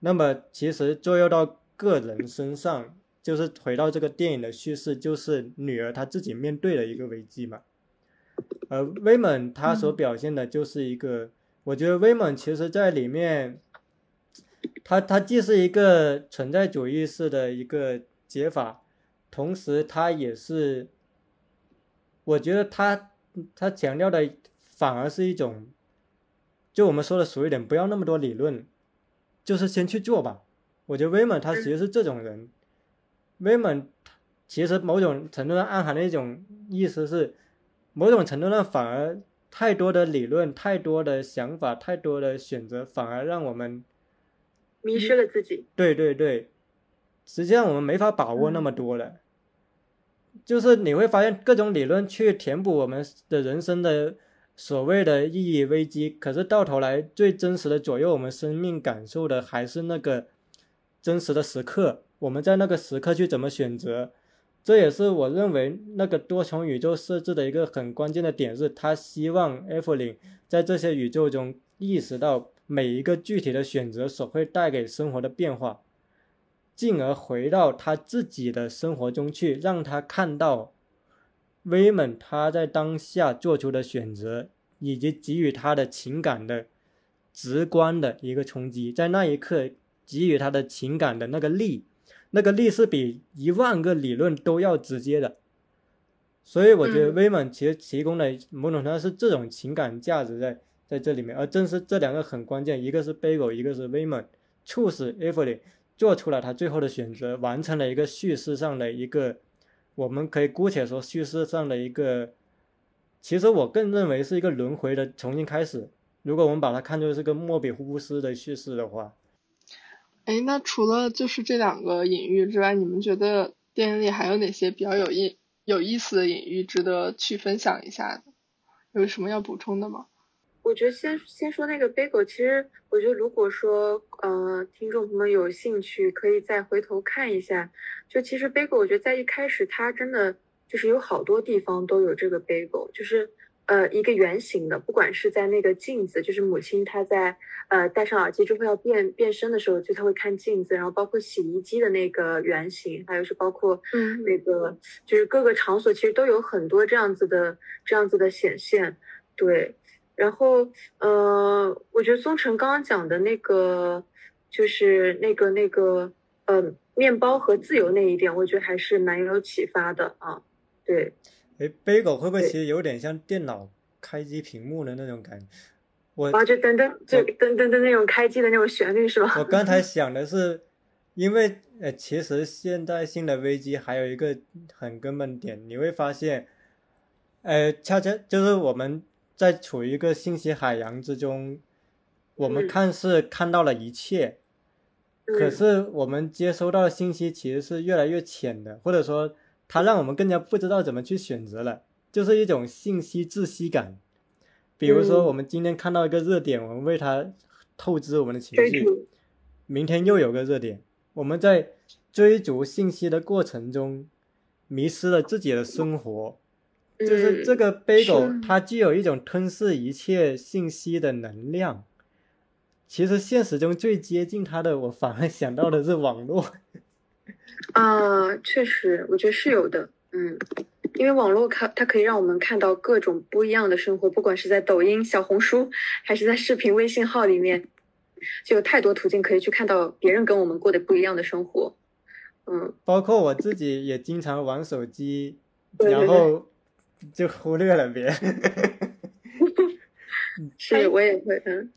那么，其实作用到。个人身上，就是回到这个电影的叙事，就是女儿她自己面对的一个危机嘛。而威猛他所表现的就是一个，我觉得威猛其实在里面，他他既是一个存在主义式的一个解法，同时他也是，我觉得他他强调的反而是一种，就我们说的俗一点，不要那么多理论，就是先去做吧。我觉得威猛他其实是这种人，威猛其实某种程度上暗含的一种意思是，某种程度上反而太多的理论、太多的想法、太多的选择，反而让我们迷失了自己。对对对，实际上我们没法把握那么多了，就是你会发现各种理论去填补我们的人生的所谓的意义危机，可是到头来最真实的左右我们生命感受的还是那个。真实的时刻，我们在那个时刻去怎么选择，这也是我认为那个多重宇宙设置的一个很关键的点，是他希望艾弗琳在这些宇宙中意识到每一个具体的选择所会带给生活的变化，进而回到他自己的生活中去，让他看到威猛他在当下做出的选择，以及给予他的情感的直观的一个冲击，在那一刻。给予他的情感的那个力，那个力是比一万个理论都要直接的，所以我觉得威猛其实提供的某种程度是这种情感价值在在这里面，而正是这两个很关键，一个是 Bagel，，一个是威猛，促使艾弗里做出了他最后的选择，完成了一个叙事上的一个，我们可以姑且说叙事上的一个其实我更认为是一个轮回的重新开始。如果我们把它看作是个莫比乌斯的叙事的话，哎，那除了就是这两个隐喻之外，你们觉得电影里还有哪些比较有意有意思的隐喻值得去分享一下？有什么要补充的吗？我觉得先先说那个 bagel，其实我觉得如果说呃听众朋友们有兴趣，可以再回头看一下。就其实 bagel，我觉得在一开始它真的就是有好多地方都有这个 bagel，就是呃一个圆形的，不管是在那个镜子，就是母亲她在呃戴上耳机之后要变变身的时候，就她会看镜子，然后包括洗衣机的那个圆形，还有是包括嗯那个就是各个场所其实都有很多这样子的这样子的显现，对。然后，呃，我觉得宗成刚刚讲的那个，就是那个那个，呃，面包和自由那一点，我觉得还是蛮有启发的啊。对，哎，bagel 会不会其实有点像电脑开机屏幕的那种感觉？我啊，就噔噔，就噔噔噔那种开机的那种旋律是吧？我刚才 *laughs* 想的是，因为呃，其实现代性的危机还有一个很根本点，你会发现，呃，恰恰就是我们。在处于一个信息海洋之中，我们看似看到了一切，可是我们接收到的信息其实是越来越浅的，或者说它让我们更加不知道怎么去选择了，就是一种信息窒息感。比如说，我们今天看到一个热点，我们为它透支我们的情绪，明天又有个热点，我们在追逐信息的过程中，迷失了自己的生活。就是这个 bagel，它具有一种吞噬一切信息的能量。其实现实中最接近它的，我反而想到的是网络。啊，确实，我觉得是有的。嗯，因为网络看它可以让我们看到各种不一样的生活，不管是在抖音、小红书，还是在视频微信号里面，就有太多途径可以去看到别人跟我们过的不一样的生活。嗯，包括我自己也经常玩手机，然后。就忽略了别人，*laughs* 是我也会嗯。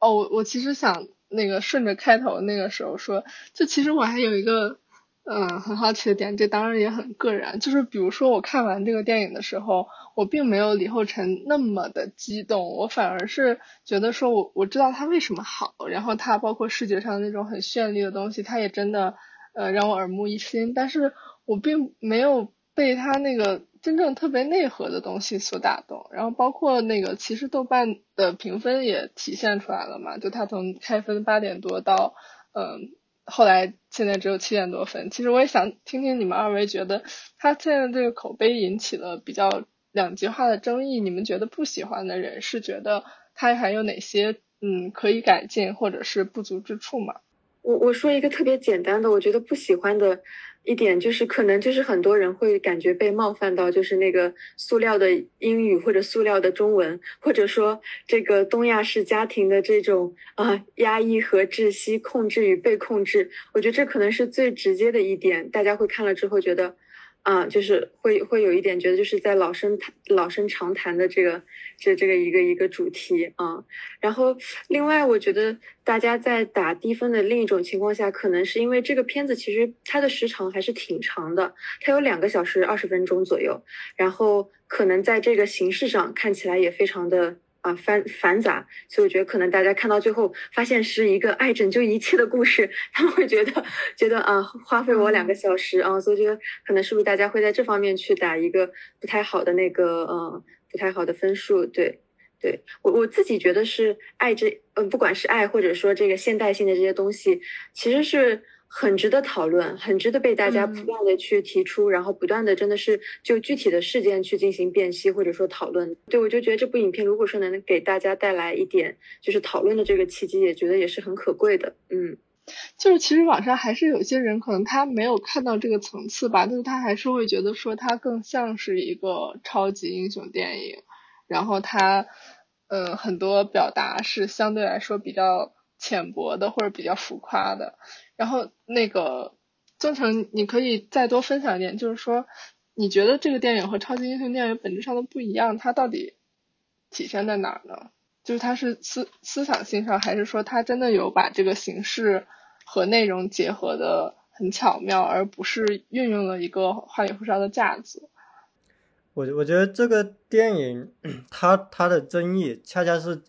哦，我我其实想那个顺着开头那个时候说，就其实我还有一个嗯很好奇的点，这当然也很个人，就是比如说我看完这个电影的时候，我并没有李厚辰那么的激动，我反而是觉得说我我知道他为什么好，然后他包括视觉上那种很绚丽的东西，他也真的呃让我耳目一新，但是我并没有被他那个。真正特别内核的东西所打动，然后包括那个，其实豆瓣的评分也体现出来了嘛，就它从开分八点多到，嗯，后来现在只有七点多分。其实我也想听听你们二位觉得，他现在这个口碑引起了比较两极化的争议，你们觉得不喜欢的人是觉得他还有哪些嗯可以改进或者是不足之处吗？我我说一个特别简单的，我觉得不喜欢的。一点就是，可能就是很多人会感觉被冒犯到，就是那个塑料的英语或者塑料的中文，或者说这个东亚式家庭的这种啊压抑和窒息、控制与被控制，我觉得这可能是最直接的一点，大家会看了之后觉得。啊，就是会会有一点觉得，就是在老生老生常谈的这个这这个一个一个主题啊。然后另外，我觉得大家在打低分的另一种情况下，可能是因为这个片子其实它的时长还是挺长的，它有两个小时二十分钟左右，然后可能在这个形式上看起来也非常的。啊，繁繁杂，所以我觉得可能大家看到最后发现是一个爱拯救一切的故事，他们会觉得觉得啊，花费我两个小时啊，所以觉得可能是不是大家会在这方面去打一个不太好的那个呃不太好的分数？对，对我我自己觉得是爱这嗯，不管是爱或者说这个现代性的这些东西，其实是。很值得讨论，很值得被大家不断的去提出，然后不断的真的是就具体的事件去进行辨析或者说讨论。对我就觉得这部影片如果说能给大家带来一点就是讨论的这个契机，也觉得也是很可贵的。嗯，就是其实网上还是有些人可能他没有看到这个层次吧，但是他还是会觉得说它更像是一个超级英雄电影，然后它嗯很多表达是相对来说比较浅薄的或者比较浮夸的。然后那个曾成，你可以再多分享一点，就是说，你觉得这个电影和超级英雄电影本质上的不一样，它到底体现在哪儿呢？就是它是思思想性上，还是说它真的有把这个形式和内容结合的很巧妙，而不是运用了一个花里胡哨的架子？我我觉得这个电影它它的争议恰恰是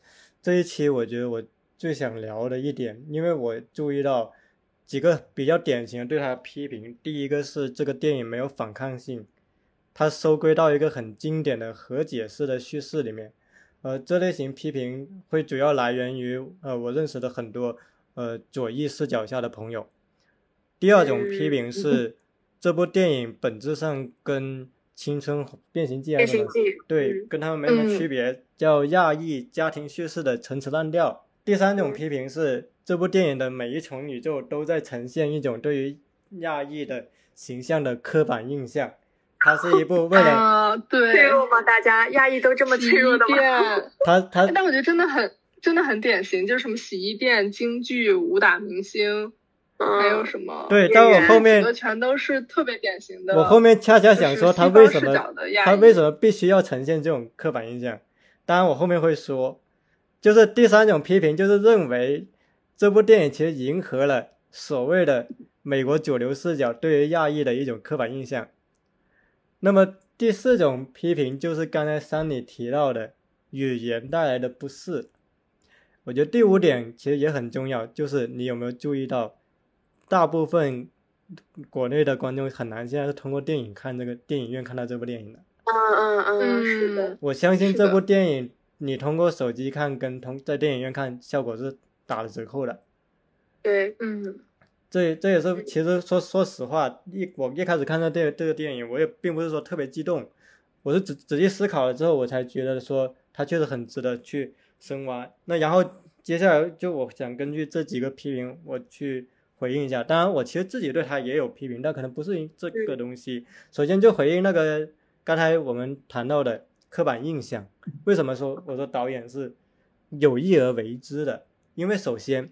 这一期我觉得我最想聊的一点，因为我注意到几个比较典型的对他的批评。第一个是这个电影没有反抗性，它收归到一个很经典的和解式的叙事里面。呃，这类型批评会主要来源于呃我认识的很多呃左翼视角下的朋友。第二种批评是这部电影本质上跟青春变形记啊什么，对，跟他们没什么区别，叫亚裔家庭叙事的陈词滥调。第三种批评是这部电影的每一重宇宙都在呈现一种对于亚裔的形象的刻板印象。它是一部为了对脆弱吗？大家亚裔都这么脆弱的吗？他他，*laughs* 但我觉得真的很真的很典型，就是什么洗衣店、京剧、武打明星，还有什么对，但我后面全都是特别典型的。我后面恰恰想说，他为什么他为什么必须要呈现这种刻板印象？当然，我后面会说，就是第三种批评，就是认为这部电影其实迎合了所谓的美国主流视角对于亚裔的一种刻板印象。那么第四种批评就是刚才山里提到的语言带来的不适。我觉得第五点其实也很重要，就是你有没有注意到，大部分国内的观众很难现在是通过电影看这个电影院看到这部电影的。嗯嗯嗯，是的。我相信这部电影你通过手机看跟通在电影院看效果是打了折扣的。对，嗯。这这也是其实说说实话，一我一开始看到这电这个电影，我也并不是说特别激动，我是仔仔细思考了之后，我才觉得说它确实很值得去深挖。那然后接下来就我想根据这几个批评，我去回应一下。当然，我其实自己对他也有批评，但可能不是这个东西。首先就回应那个刚才我们谈到的刻板印象，为什么说我说导演是有意而为之的？因为首先，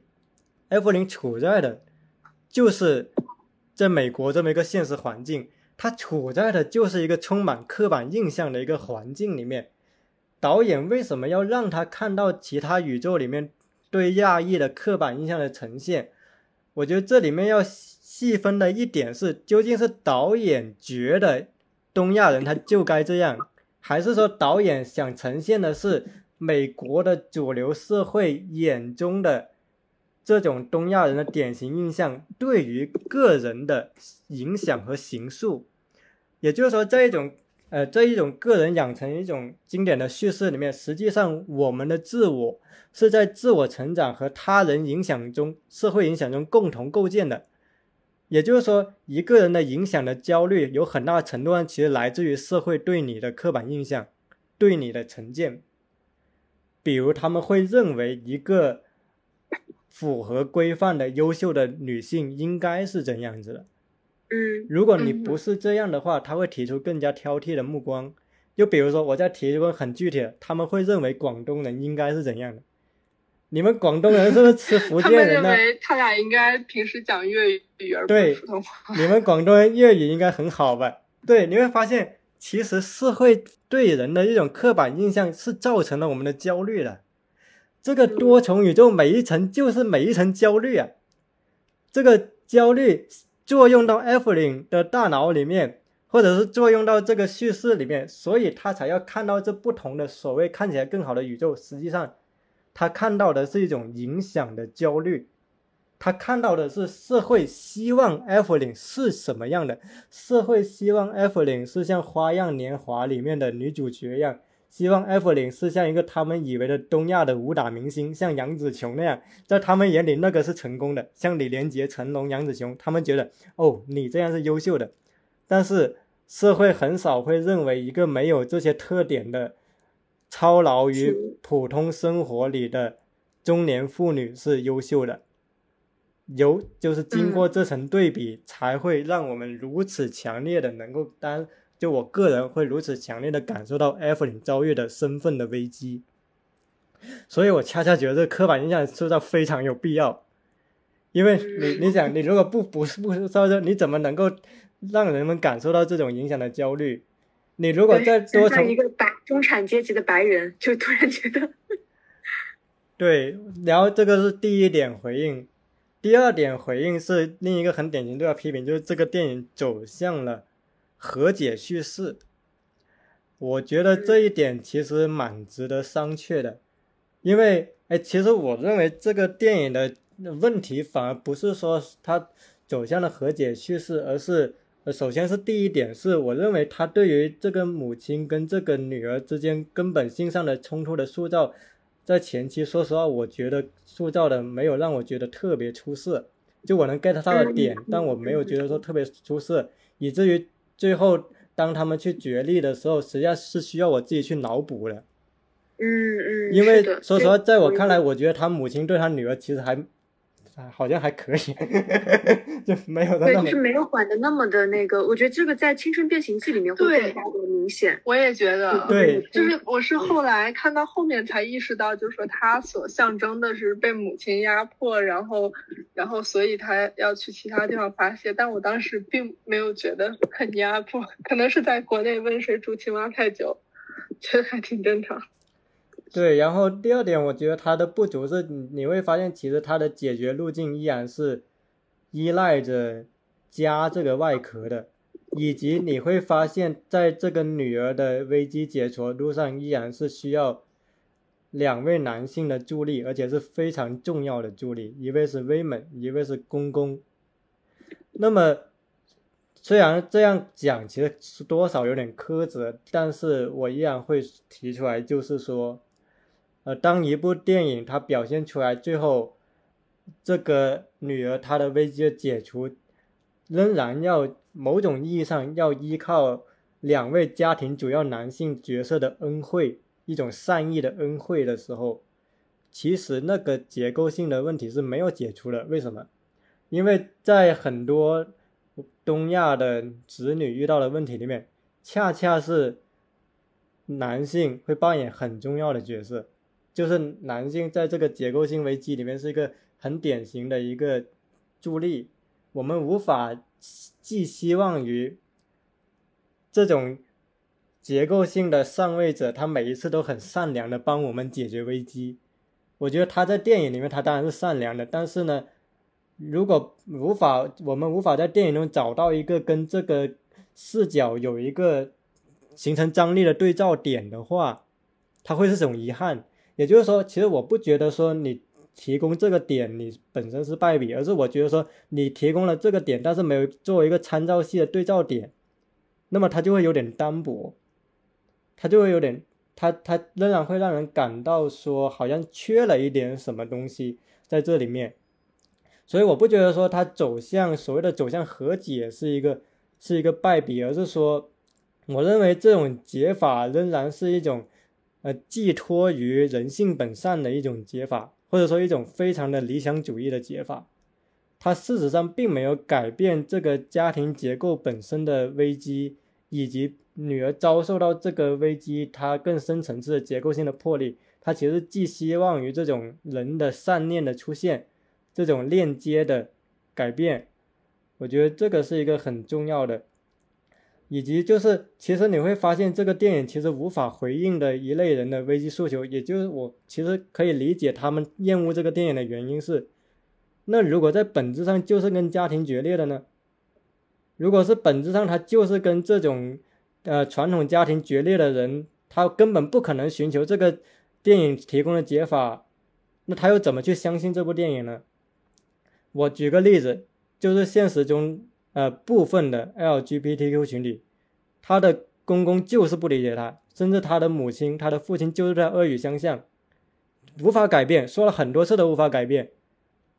艾弗林处在的。就是在美国这么一个现实环境，他处在的就是一个充满刻板印象的一个环境里面。导演为什么要让他看到其他宇宙里面对亚裔的刻板印象的呈现？我觉得这里面要细分的一点是，究竟是导演觉得东亚人他就该这样，还是说导演想呈现的是美国的主流社会眼中的？这种东亚人的典型印象对于个人的影响和形塑，也就是说，这一种呃这一种个人养成一种经典的叙事里面，实际上我们的自我是在自我成长和他人影响中、社会影响中共同构建的。也就是说，一个人的影响的焦虑，有很大程度上其实来自于社会对你的刻板印象、对你的成见。比如，他们会认为一个。符合规范的优秀的女性应该是怎样子的？嗯，如果你不是这样的话，他会提出更加挑剔的目光。就比如说，我再提一个很具体的，他们会认为广东人应该是怎样的？你们广东人是不是吃福建人呢？他们认为他俩应该平时讲粤语而不是普通话。你们广东人粤语应该很好吧？对，你会发现，其实社会对人的一种刻板印象是造成了我们的焦虑的。这个多重宇宙每一层就是每一层焦虑啊，这个焦虑作用到艾弗林的大脑里面，或者是作用到这个叙事里面，所以他才要看到这不同的所谓看起来更好的宇宙。实际上，他看到的是一种影响的焦虑，他看到的是社会希望艾弗林是什么样的，社会希望艾弗林是像《花样年华》里面的女主角一样。希望艾弗林是像一个他们以为的东亚的武打明星，像杨紫琼那样，在他们眼里那个是成功的，像李连杰、成龙、杨紫琼，他们觉得哦，你这样是优秀的。但是社会很少会认为一个没有这些特点的、操劳于普通生活里的中年妇女是优秀的。有就是经过这层对比，才会让我们如此强烈的能够当。就我个人会如此强烈的感受到艾弗林遭遇的身份的危机，所以我恰恰觉得这个刻板印象塑造非常有必要，因为你你想，你如果不不是不造这，你怎么能够让人们感受到这种影响的焦虑？你如果再多从一个白中产阶级的白人，就突然觉得，*laughs* 对，然后这个是第一点回应，第二点回应是另一个很典型对要批评，就是这个电影走向了。和解叙事，我觉得这一点其实蛮值得商榷的，因为哎，其实我认为这个电影的问题反而不是说它走向了和解叙事，而是呃，首先是第一点是我认为他对于这个母亲跟这个女儿之间根本性上的冲突的塑造，在前期说实话，我觉得塑造的没有让我觉得特别出色，就我能 get 到的点，但我没有觉得说特别出色，以至于最后。当他们去决力的时候，实际上是需要我自己去脑补的。嗯嗯。因为说实话，在我看来，我觉得他母亲对他女儿其实还。好像还可以，就没有对，就是没有管的那么的那个。我觉得这个在《青春变形记》里面会更加的明显。我也觉得，对，就是我是后来看到后面才意识到，就是说他所象征的是被母亲压迫，然后，然后所以他要去其他地方发泄。但我当时并没有觉得很压迫，可能是在国内温水煮青蛙太久，觉得还挺正常。对，然后第二点，我觉得它的不足是，你会发现其实它的解决路径依然是依赖着家这个外壳的，以及你会发现在这个女儿的危机解除路上，依然是需要两位男性的助力，而且是非常重要的助力，一位是威猛，一位是公公。那么虽然这样讲其实是多少有点苛责，但是我依然会提出来，就是说。呃，当一部电影它表现出来，最后这个女儿她的危机的解除，仍然要某种意义上要依靠两位家庭主要男性角色的恩惠，一种善意的恩惠的时候，其实那个结构性的问题是没有解除的。为什么？因为在很多东亚的子女遇到的问题里面，恰恰是男性会扮演很重要的角色。就是男性在这个结构性危机里面是一个很典型的一个助力，我们无法寄希望于这种结构性的上位者，他每一次都很善良的帮我们解决危机。我觉得他在电影里面他当然是善良的，但是呢，如果无法我们无法在电影中找到一个跟这个视角有一个形成张力的对照点的话，他会是种遗憾。也就是说，其实我不觉得说你提供这个点你本身是败笔，而是我觉得说你提供了这个点，但是没有作为一个参照系的对照点，那么它就会有点单薄，它就会有点，它它仍然会让人感到说好像缺了一点什么东西在这里面，所以我不觉得说它走向所谓的走向和解是一个是一个败笔，而是说我认为这种解法仍然是一种。呃，寄托于人性本善的一种解法，或者说一种非常的理想主义的解法，它事实上并没有改变这个家庭结构本身的危机，以及女儿遭受到这个危机，它更深层次的结构性的破裂。它其实寄希望于这种人的善念的出现，这种链接的改变。我觉得这个是一个很重要的。以及就是，其实你会发现这个电影其实无法回应的一类人的危机诉求，也就是我其实可以理解他们厌恶这个电影的原因是，那如果在本质上就是跟家庭决裂的呢？如果是本质上他就是跟这种呃传统家庭决裂的人，他根本不可能寻求这个电影提供的解法，那他又怎么去相信这部电影呢？我举个例子，就是现实中。呃，部分的 LGBTQ 群体，他的公公就是不理解他，甚至他的母亲、他的父亲就是在恶语相向，无法改变，说了很多次都无法改变。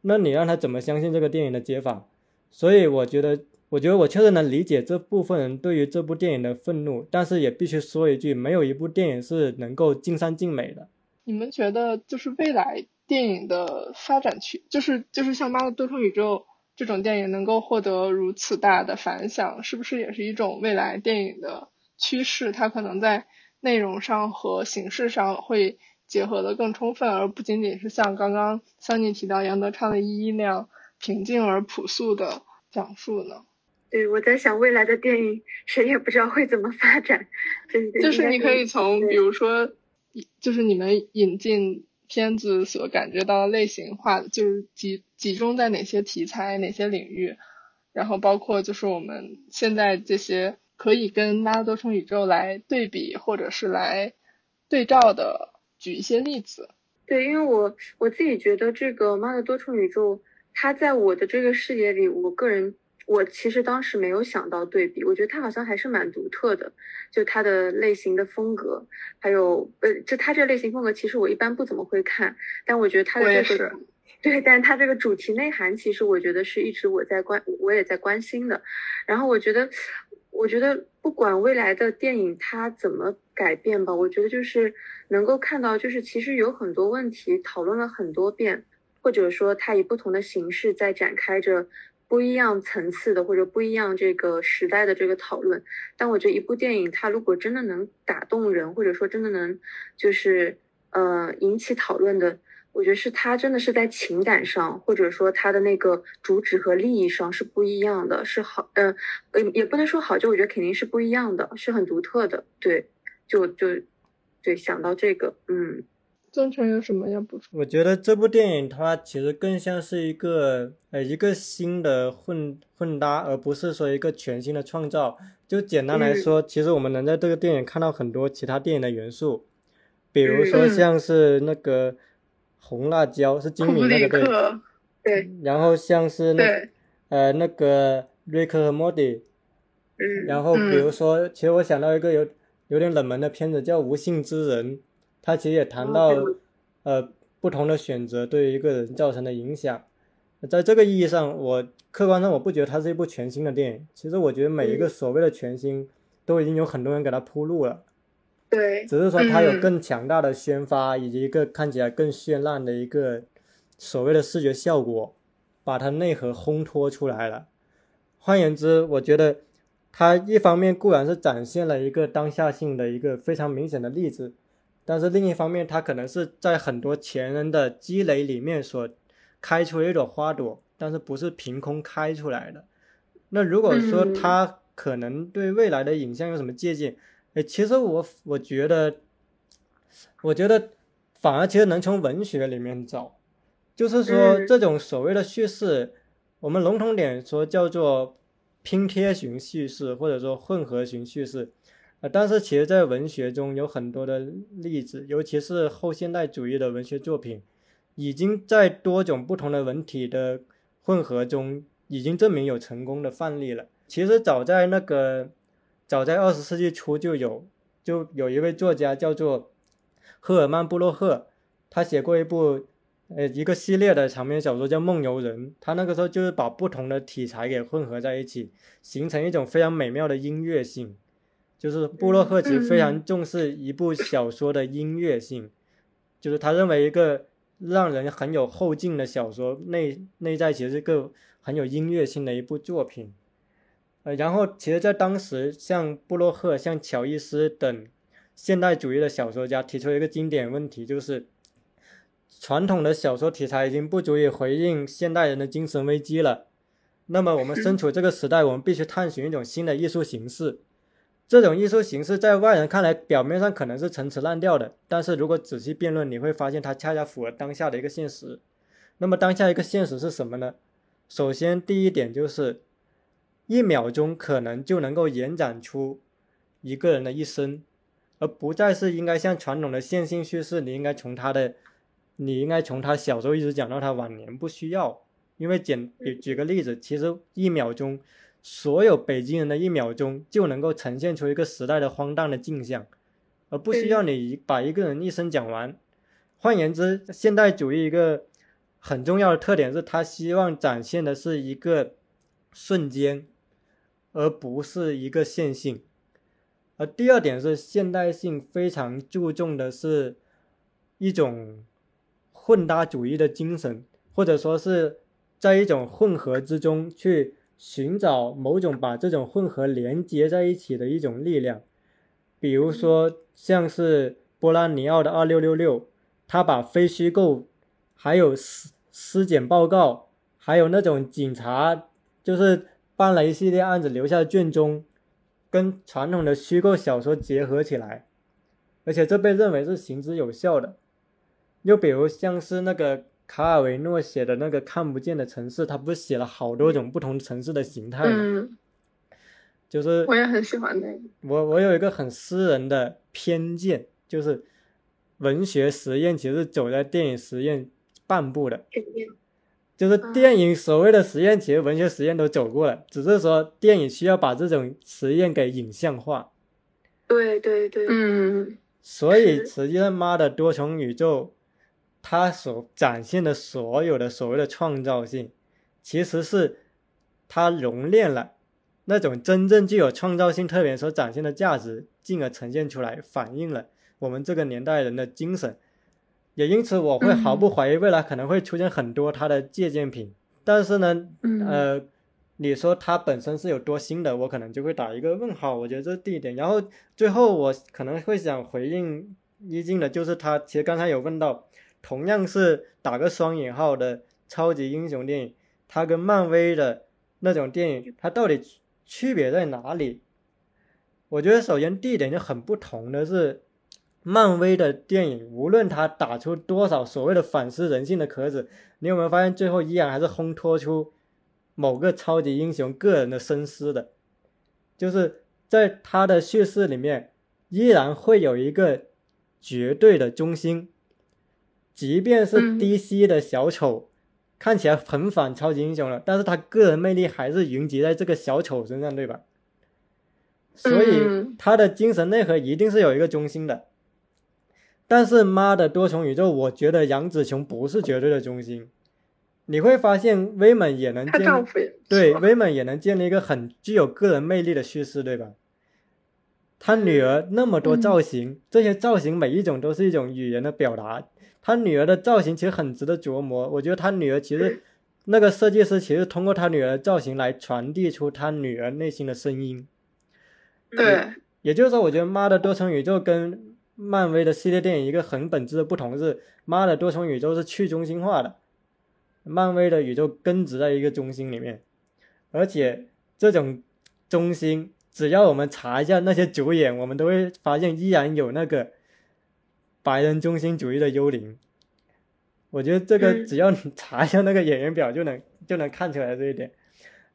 那你让他怎么相信这个电影的解法？所以我觉得，我觉得我确实能理解这部分人对于这部电影的愤怒，但是也必须说一句，没有一部电影是能够尽善尽美的。你们觉得，就是未来电影的发展趋，就是就是像《妈的多重宇宙》。这种电影能够获得如此大的反响，是不是也是一种未来电影的趋势？它可能在内容上和形式上会结合的更充分，而不仅仅是像刚刚桑尼提到杨德昌的《一一》那样平静而朴素的讲述呢？对，我在想未来的电影，谁也不知道会怎么发展。就是你可以从，比如说，就是你们引进。片子所感觉到类型化，就是集集中在哪些题材、哪些领域，然后包括就是我们现在这些可以跟《妈的多重宇宙》来对比或者是来对照的，举一些例子。对，因为我我自己觉得这个《妈的多重宇宙》，它在我的这个视野里，我个人我其实当时没有想到对比，我觉得他好像还是蛮独特的，就他的类型的风格，还有呃，就他这类型风格，其实我一般不怎么会看，但我觉得他的这个。*laughs* 对，但是它这个主题内涵，其实我觉得是一直我在关，我也在关心的。然后我觉得，我觉得不管未来的电影它怎么改变吧，我觉得就是能够看到，就是其实有很多问题讨论了很多遍，或者说它以不同的形式在展开着不一样层次的或者不一样这个时代的这个讨论。但我觉得一部电影它如果真的能打动人，或者说真的能就是呃引起讨论的。我觉得是它真的是在情感上，或者说它的那个主旨和利益上是不一样的，是好，嗯，呃，也不能说好，就我觉得肯定是不一样的，是很独特的，对，就就，对，想到这个，嗯，曾成有什么要补充？我觉得这部电影它其实更像是一个，呃，一个新的混混搭，而不是说一个全新的创造。就简单来说，其实我们能在这个电影看到很多其他电影的元素，比如说。像是那个。红辣椒是精明那个对，对，然后像是那呃那个瑞克和莫蒂，嗯，然后比如说，其实我想到一个有有点冷门的片子叫《无性之人》，它其实也谈到呃不同的选择对于一个人造成的影响。在这个意义上，我客观上我不觉得它是一部全新的电影。其实我觉得每一个所谓的全新，都已经有很多人给它铺路了。对，只是说它有更强大的宣发，以及一个看起来更绚烂的一个所谓的视觉效果，把它内核烘托出来了。换言之，我觉得它一方面固然是展现了一个当下性的一个非常明显的例子，但是另一方面，它可能是在很多前人的积累里面所开出一朵花朵，但是不是凭空开出来的。那如果说它可能对未来的影像有什么借鉴？哎，其实我我觉得，我觉得反而其实能从文学里面找，就是说这种所谓的叙事，我们笼统点说叫做拼贴型叙事，或者说混合型叙事，呃，但是其实在文学中有很多的例子，尤其是后现代主义的文学作品，已经在多种不同的文体的混合中，已经证明有成功的范例了。其实早在那个。早在二十世纪初就有，就有一位作家叫做赫尔曼·布洛赫，他写过一部，呃，一个系列的长篇小说叫《梦游人》。他那个时候就是把不同的题材给混合在一起，形成一种非常美妙的音乐性。就是布洛克其实非常重视一部小说的音乐性，就是他认为一个让人很有后劲的小说内内在其实是个很有音乐性的一部作品。呃，然后其实，在当时，像布洛克、像乔伊斯等现代主义的小说家提出一个经典问题，就是传统的小说题材已经不足以回应现代人的精神危机了。那么，我们身处这个时代，我们必须探寻一种新的艺术形式。这种艺术形式在外人看来，表面上可能是陈词滥调的，但是如果仔细辩论，你会发现它恰恰符合当下的一个现实。那么，当下一个现实是什么呢？首先，第一点就是。一秒钟可能就能够延展出一个人的一生，而不再是应该像传统的线性叙事，你应该从他的，你应该从他小时候一直讲到他晚年，不需要，因为简举举个例子，其实一秒钟，所有北京人的一秒钟就能够呈现出一个时代的荒诞的镜像，而不需要你把一个人一生讲完。换言之，现代主义一个很重要的特点是，他希望展现的是一个瞬间。而不是一个线性，而第二点是现代性非常注重的是一种混搭主义的精神，或者说是在一种混合之中去寻找某种把这种混合连接在一起的一种力量。比如说，像是波拉尼奥的二六六六，他把非虚构，还有尸尸检报告，还有那种警察就是。办了一系列案子留下的卷宗，跟传统的虚构小说结合起来，而且这被认为是行之有效的。又比如像是那个卡尔维诺写的那个看不见的城市，他不是写了好多种不同城市的形态吗？就是我也很喜欢那个。我我有一个很私人的偏见，就是文学实验其实走在电影实验半步的，就是电影所谓的实验，其实文学实验都走过了，只是说电影需要把这种实验给影像化。对对对，嗯，所以实际上，妈的多重宇宙，它所展现的所有的所谓的创造性，其实是他熔炼了那种真正具有创造性特点所展现的价值，进而呈现出来，反映了我们这个年代人的精神。也因此，我会毫不怀疑未来可能会出现很多他的借鉴品。但是呢，呃。你说它本身是有多新的，我可能就会打一个问号。我觉得这是第一点。然后最后我可能会想回应一静的，就是他其实刚才有问到，同样是打个双引号的超级英雄电影，它跟漫威的那种电影，它到底区别在哪里？我觉得首先第一点就很不同的是，漫威的电影无论它打出多少所谓的反思人性的壳子，你有没有发现最后依然还是烘托出。某个超级英雄个人的深思的，就是在他的叙事里面，依然会有一个绝对的中心，即便是 DC 的小丑看起来很反超级英雄了，但是他个人魅力还是云集在这个小丑身上，对吧？所以他的精神内核一定是有一个中心的。但是妈的多重宇宙，我觉得杨紫琼不是绝对的中心。你会发现，威猛也能建对威猛也能建立一个很具有个人魅力的叙事，对吧？他女儿那么多造型，这些造型每一种都是一种语言的表达。他女儿的造型其实很值得琢磨。我觉得他女儿其实那个设计师其实通过他女儿的造型来传递出他女儿内心的声音。对，也就是说，我觉得《妈的多重宇宙》跟漫威的系列电影一个很本质的不同是，《妈的多重宇宙》是去中心化的。漫威的宇宙根植在一个中心里面，而且这种中心，只要我们查一下那些主演，我们都会发现依然有那个白人中心主义的幽灵。我觉得这个只要你 *laughs* 查一下那个演员表，就能就能看出来这一点。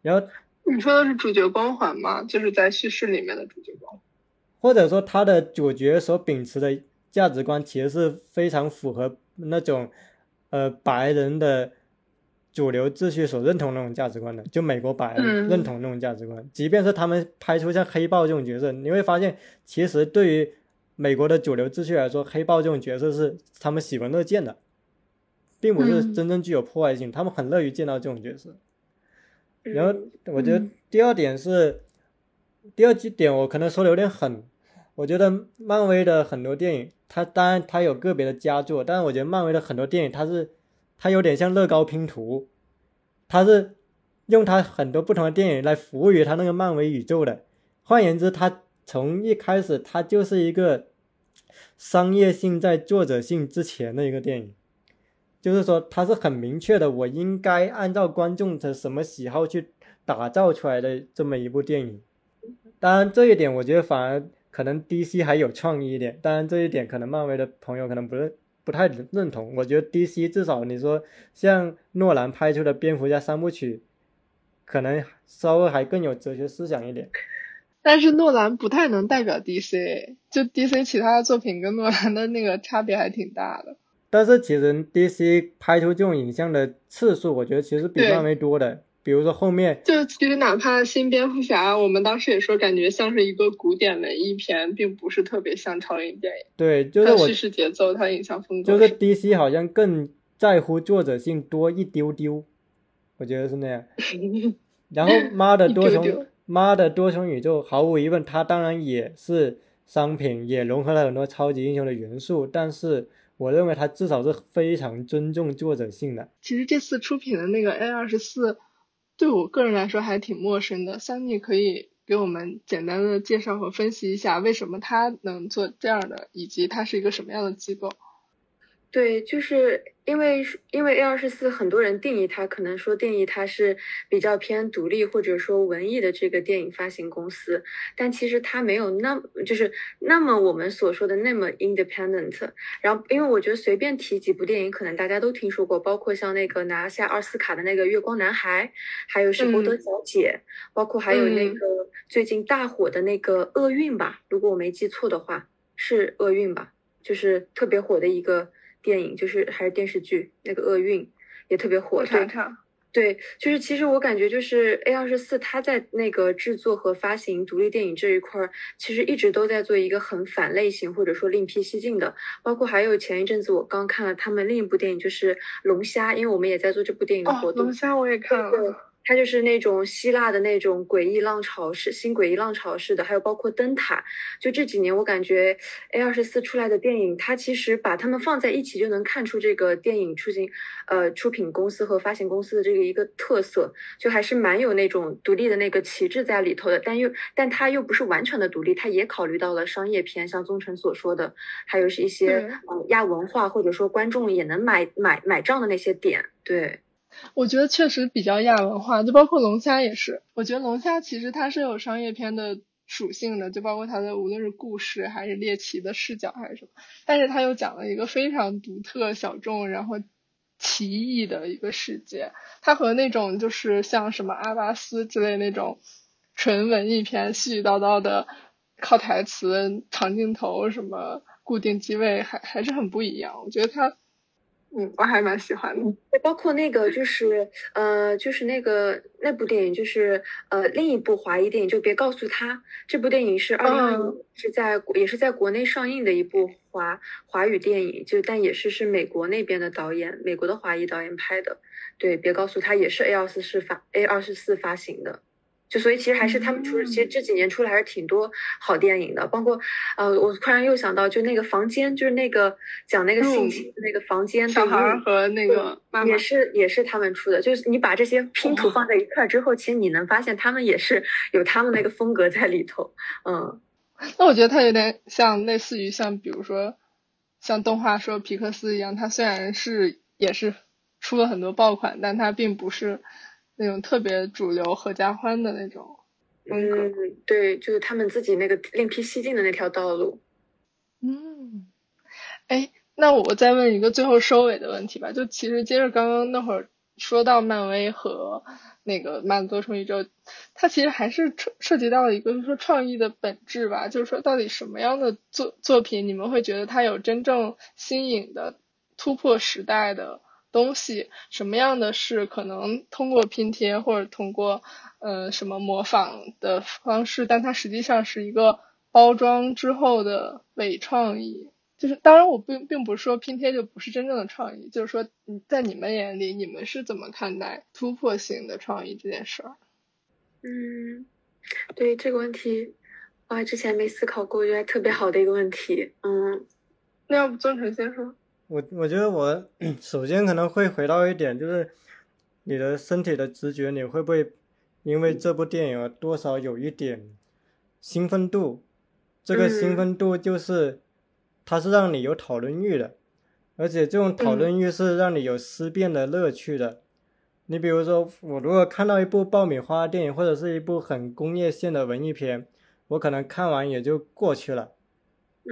然后你说的是主角光环吗？就是在叙事里面的主角光环，或者说他的主角所秉持的价值观，其实是非常符合那种呃白人的。主流秩序所认同那种价值观的，就美国白人认同那种价值观，即便是他们拍出像黑豹这种角色，你会发现，其实对于美国的主流秩序来说，黑豹这种角色是他们喜闻乐见的，并不是真正具有破坏性，他们很乐于见到这种角色。然后，我觉得第二点是，第二点我可能说的有点狠，我觉得漫威的很多电影，它当然它有个别的佳作，但是我觉得漫威的很多电影，它是。它有点像乐高拼图，它是用它很多不同的电影来服务于它那个漫威宇宙的。换言之，它从一开始它就是一个商业性在作者性之前的一个电影，就是说它是很明确的，我应该按照观众的什么喜好去打造出来的这么一部电影。当然，这一点我觉得反而可能 DC 还有创意一点。当然，这一点可能漫威的朋友可能不认。不太认同，我觉得 DC 至少你说像诺兰拍出的蝙蝠侠三部曲，可能稍微还更有哲学思想一点。但是诺兰不太能代表 DC，就 DC 其他的作品跟诺兰的那个差别还挺大的。但是其实 DC 拍出这种影像的次数，我觉得其实比漫威多的。比如说后面，就其实哪怕新蝙蝠侠，我们当时也说感觉像是一个古典文艺片，并不是特别像超英电影。对，就是叙事节奏，它影像风格。就是 DC 好像更在乎作者性多一丢丢，我觉得是那样。*laughs* 然后妈的多重妈的多重宇宙，毫无疑问，它当然也是商品，也融合了很多超级英雄的元素，但是我认为它至少是非常尊重作者性的。其实这次出品的那个 A 二十四。对我个人来说还挺陌生的，桑尼可以给我们简单的介绍和分析一下，为什么他能做这样的，以及它是一个什么样的机构？对，就是因为因为 A 二十四，很多人定义它，可能说定义它是比较偏独立或者说文艺的这个电影发行公司，但其实它没有那么就是那么我们所说的那么 independent。然后，因为我觉得随便提几部电影，可能大家都听说过，包括像那个拿下奥斯卡的那个《月光男孩》，还有是《波德小姐》，包括还有那个最近大火的那个厄运吧，如果我没记错的话，是厄运吧，就是特别火的一个电影，就是还是电视剧，那个厄运也特别火。查查。对，就是其实我感觉就是 A 二十四，它在那个制作和发行独立电影这一块儿，其实一直都在做一个很反类型或者说另辟蹊径的。包括还有前一阵子我刚看了他们另一部电影，就是《龙虾》，因为我们也在做这部电影的活动。龙虾我也看了。它就是那种希腊的那种诡异浪潮式、新诡异浪潮式的，还有包括灯塔。就这几年，我感觉 A 二十四出来的电影，它其实把它们放在一起，就能看出这个电影出行，呃，出品公司和发行公司的这个一个特色，就还是蛮有那种独立的那个旗帜在里头的。但又，但它又不是完全的独立，它也考虑到了商业片，像宗成所说的，还有是一些呃亚文化或者说观众也能买买买账的那些点，对。我觉得确实比较亚文化，就包括龙虾也是。我觉得龙虾其实它是有商业片的属性的，就包括它的无论是故事还是猎奇的视角还是什么，但是它又讲了一个非常独特、小众然后奇异的一个世界。它和那种就是像什么阿巴斯之类那种纯文艺片、絮絮叨叨的靠台词、长镜头什么固定机位还还是很不一样。我觉得它。嗯，我还蛮喜欢的。对，包括那个，就是呃，就是那个那部电影，就是呃，另一部华裔电影，就别告诉他。这部电影是二零二一，是在也是在国内上映的一部华华语电影，就但也是是美国那边的导演，美国的华裔导演拍的。对，别告诉他，也是 A 二四是发 A 二十四发行的。就所以其实还是他们出，其实这几年出来还是挺多好电影的，包括呃，我突然又想到，就那个房间，就是那个讲那个性侵那个房间，小孩和那个也是也是他们出的，就是你把这些拼图放在一块之后，其实你能发现他们也是有他们那个风格在里头，嗯，*laughs* 那我觉得它有点像类似于像比如说像动画说皮克斯一样，它虽然是也是出了很多爆款，但它并不是。那种特别主流合家欢的那种风格，对，就是他们自己那个另辟蹊径的那条道路。嗯，哎，那我再问一个最后收尾的问题吧，就其实接着刚刚那会儿说到漫威和那个漫多重宇宙，它其实还是涉涉及到了一个就是说创意的本质吧，就是说到底什么样的作作品你们会觉得它有真正新颖的突破时代的？东西什么样的是可能通过拼贴或者通过呃什么模仿的方式，但它实际上是一个包装之后的伪创意。就是当然我并并不是说拼贴就不是真正的创意，就是说你在你们眼里你们是怎么看待突破性的创意这件事儿？嗯，对这个问题我还之前没思考过，我觉得特别好的一个问题。嗯，那要不宗成先说。我我觉得我 *clears throat* 首先可能会回到一点，就是你的身体的直觉，你会不会因为这部电影多少有一点兴奋度？这个兴奋度就是它是让你有讨论欲的，而且这种讨论欲是让你有思辨的乐趣的。你比如说，我如果看到一部爆米花电影或者是一部很工业性的文艺片，我可能看完也就过去了，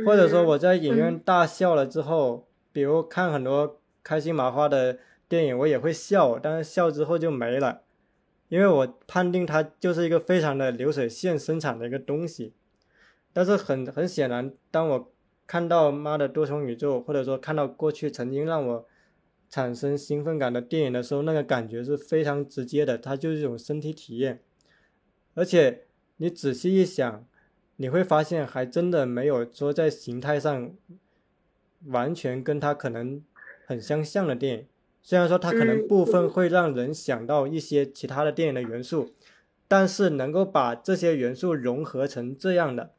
或者说我在影院大笑了之后。比如看很多开心麻花的电影，我也会笑，但是笑之后就没了，因为我判定它就是一个非常的流水线生产的一个东西。但是很很显然，当我看到妈的多重宇宙，或者说看到过去曾经让我产生兴奋感的电影的时候，那个感觉是非常直接的，它就是一种身体体验。而且你仔细一想，你会发现还真的没有说在形态上。完全跟它可能很相像的电影，虽然说它可能部分会让人想到一些其他的电影的元素，但是能够把这些元素融合成这样的，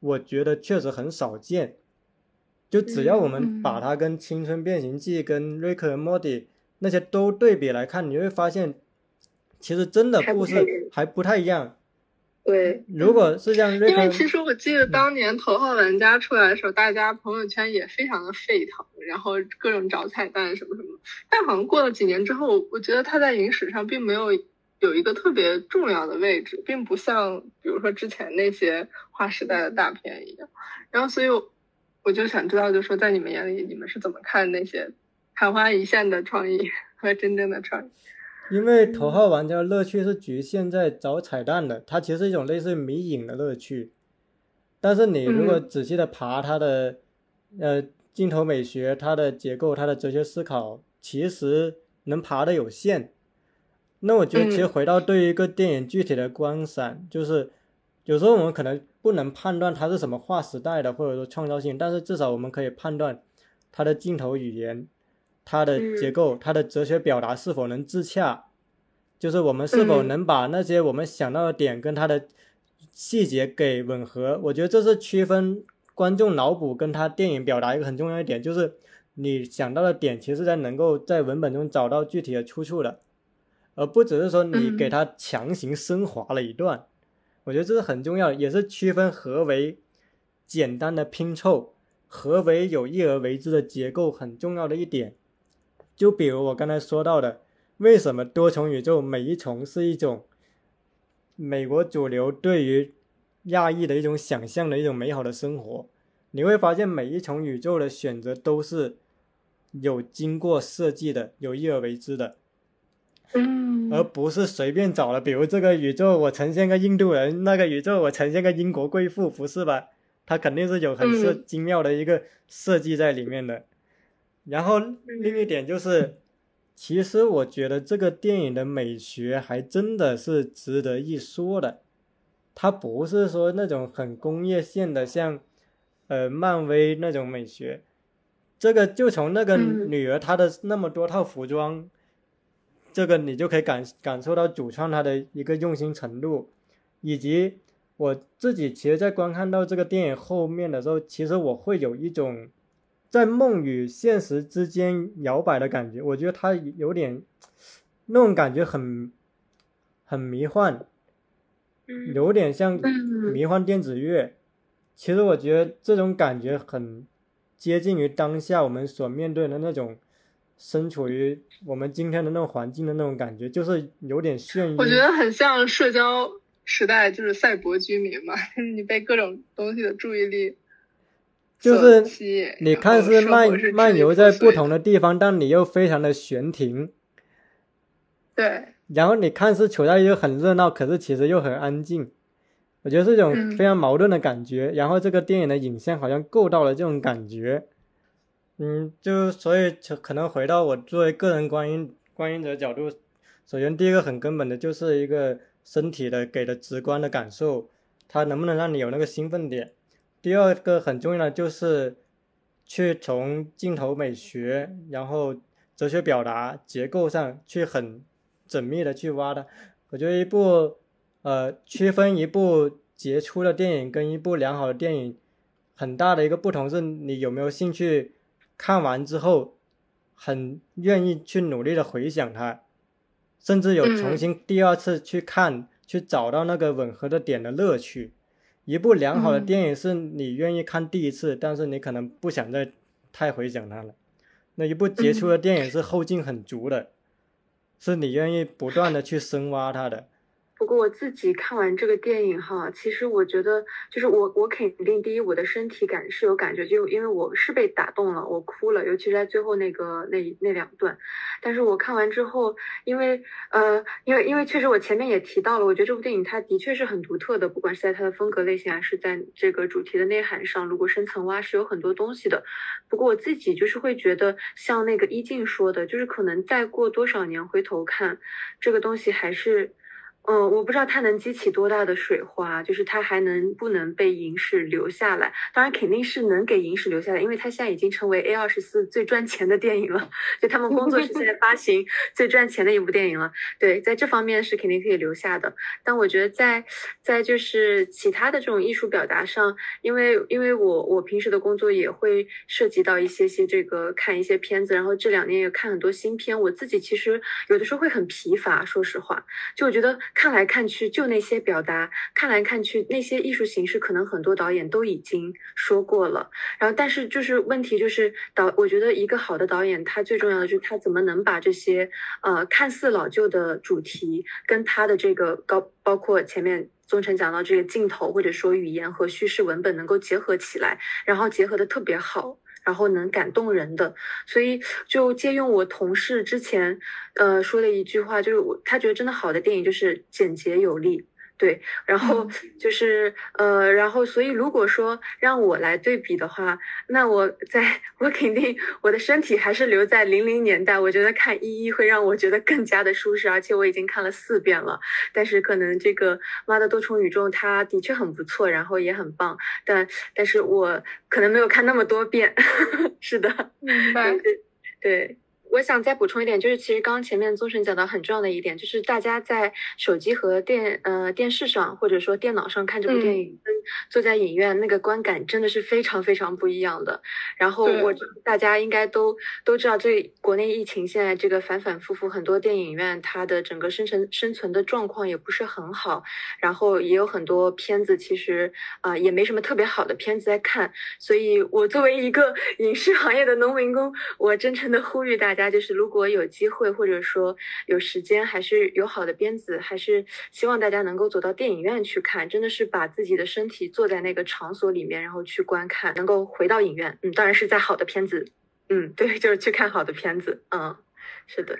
我觉得确实很少见。就只要我们把它跟《青春变形记》、跟《瑞克和莫蒂》那些都对比来看，你会发现，其实真的故事还不太一样。对，如果是这样，因为其实我记得当年《头号玩家》出来的时候，大家朋友圈也非常的沸腾，然后各种找彩蛋什么什么。但好像过了几年之后，我觉得它在影史上并没有有一个特别重要的位置，并不像比如说之前那些划时代的大片一样。然后，所以我就想知道，就说在你们眼里，你们是怎么看那些昙花一现的创意和真正的创意？因为头号玩家乐趣是局限在找彩蛋的，它其实是一种类似于迷影的乐趣。但是你如果仔细的爬它的，呃，镜头美学、它的结构、它的哲学思考，其实能爬的有限。那我觉得，其实回到对于一个电影具体的观赏，就是有时候我们可能不能判断它是什么划时代的，或者说创造性，但是至少我们可以判断它的镜头语言。它的结构，它的哲学表达是否能自洽？就是我们是否能把那些我们想到的点跟它的细节给吻合？我觉得这是区分观众脑补跟他电影表达一个很重要一点，就是你想到的点，其实在能够在文本中找到具体的出处的，而不只是说你给它强行升华了一段。我觉得这是很重要的，也是区分何为简单的拼凑，何为有意而为之的结构很重要的一点。就比如我刚才说到的，为什么多重宇宙每一重是一种美国主流对于亚裔的一种想象的一种美好的生活？你会发现每一重宇宙的选择都是有经过设计的，有意而为之的，嗯，而不是随便找的。比如这个宇宙我呈现个印度人，那个宇宙我呈现个英国贵妇，不是吧？它肯定是有很设精妙的一个设计在里面的。然后另一点就是，其实我觉得这个电影的美学还真的是值得一说的。它不是说那种很工业线的，像呃漫威那种美学。这个就从那个女儿她的那么多套服装，这个你就可以感感受到主创他的一个用心程度，以及我自己其实，在观看到这个电影后面的时候，其实我会有一种。在梦与现实之间摇摆的感觉，我觉得它有点那种感觉很很迷幻，有点像迷幻电子乐。其实我觉得这种感觉很接近于当下我们所面对的那种身处于我们今天的那种环境的那种感觉，就是有点眩晕。我觉得很像社交时代，就是赛博居民嘛，*laughs* 你被各种东西的注意力。就是你看是漫漫游在不同的地方，但你又非常的悬停。对。然后你看是处在一个很热闹，可是其实又很安静。我觉得是一种非常矛盾的感觉。然后这个电影的影像好像够到了这种感觉。嗯，就所以可能回到我作为个人观影观影者角度，首先第一个很根本的就是一个身体的给的直观的感受，它能不能让你有那个兴奋点。第二个很重要的就是，去从镜头美学，然后哲学表达结构上去很缜密的去挖的。我觉得一部，呃，区分一部杰出的电影跟一部良好的电影，很大的一个不同是你有没有兴趣看完之后，很愿意去努力的回想它，甚至有重新第二次去看，去找到那个吻合的点的乐趣。一部良好的电影是你愿意看第一次，但是你可能不想再太回想它了。那一部杰出的电影是后劲很足的，是你愿意不断的去深挖它的。不过我自己看完这个电影哈，其实我觉得就是我我肯定第一我的身体感是有感觉，就因为我是被打动了，我哭了，尤其是在最后那个那那两段。但是我看完之后，因为呃，因为因为确实我前面也提到了，我觉得这部电影它的确是很独特的，不管是在它的风格类型还是在这个主题的内涵上，如果深层挖是有很多东西的。不过我自己就是会觉得，像那个一静说的，就是可能再过多少年回头看这个东西还是。嗯，我不知道它能激起多大的水花，就是它还能不能被影史留下来？当然肯定是能给影史留下来，因为它现在已经成为 A 二十四最赚钱的电影了，就他们工作室现在发行最赚钱的一部电影了。对，在这方面是肯定可以留下的。但我觉得在在就是其他的这种艺术表达上，因为因为我我平时的工作也会涉及到一些些这个看一些片子，然后这两年也看很多新片，我自己其实有的时候会很疲乏，说实话，就我觉得。看来看去就那些表达，看来看去那些艺术形式，可能很多导演都已经说过了。然后，但是就是问题就是导，我觉得一个好的导演，他最重要的就是他怎么能把这些呃看似老旧的主题，跟他的这个高，包括前面宗成讲到这个镜头或者说语言和叙事文本能够结合起来，然后结合的特别好。然后能感动人的。所以就借用我同事之前呃说的一句话，就是我他觉得真的好的电影就是简洁有力。对，然后就是呃，然后所以如果说让我来对比的话，那我在我肯定我的身体还是留在零零年代，我觉得看一一会让我觉得更加的舒适，而且我已经看了四遍了。但是可能这个妈的多重宇宙它的确很不错，然后也很棒，但但是我可能没有看那么多遍。*laughs* 是的，明白，对。我想再补充一点，就是其实刚刚前面宗神讲到很重要的一点，就是大家在手机和电呃电视上或者说电脑上看这部电影，跟坐在影院那个观感真的是非常非常不一样的。然后我大家应该都都知道，这国内疫情现在这个反反复复，很多电影院它的整个生存生存的状况也不是很好，然后也有很多片子其实啊也没什么特别好的片子在看。所以我作为一个影视行业的农民工，我真诚的呼吁大家。大家就是如果有机会或者说有时间，还是有好的片子，还是希望大家能够走到电影院去看，真的是把自己的身体坐在那个场所里面，然后去观看，能够回到影院。嗯，当然是在好的片子。嗯，对，就是去看好的片子。嗯，是的。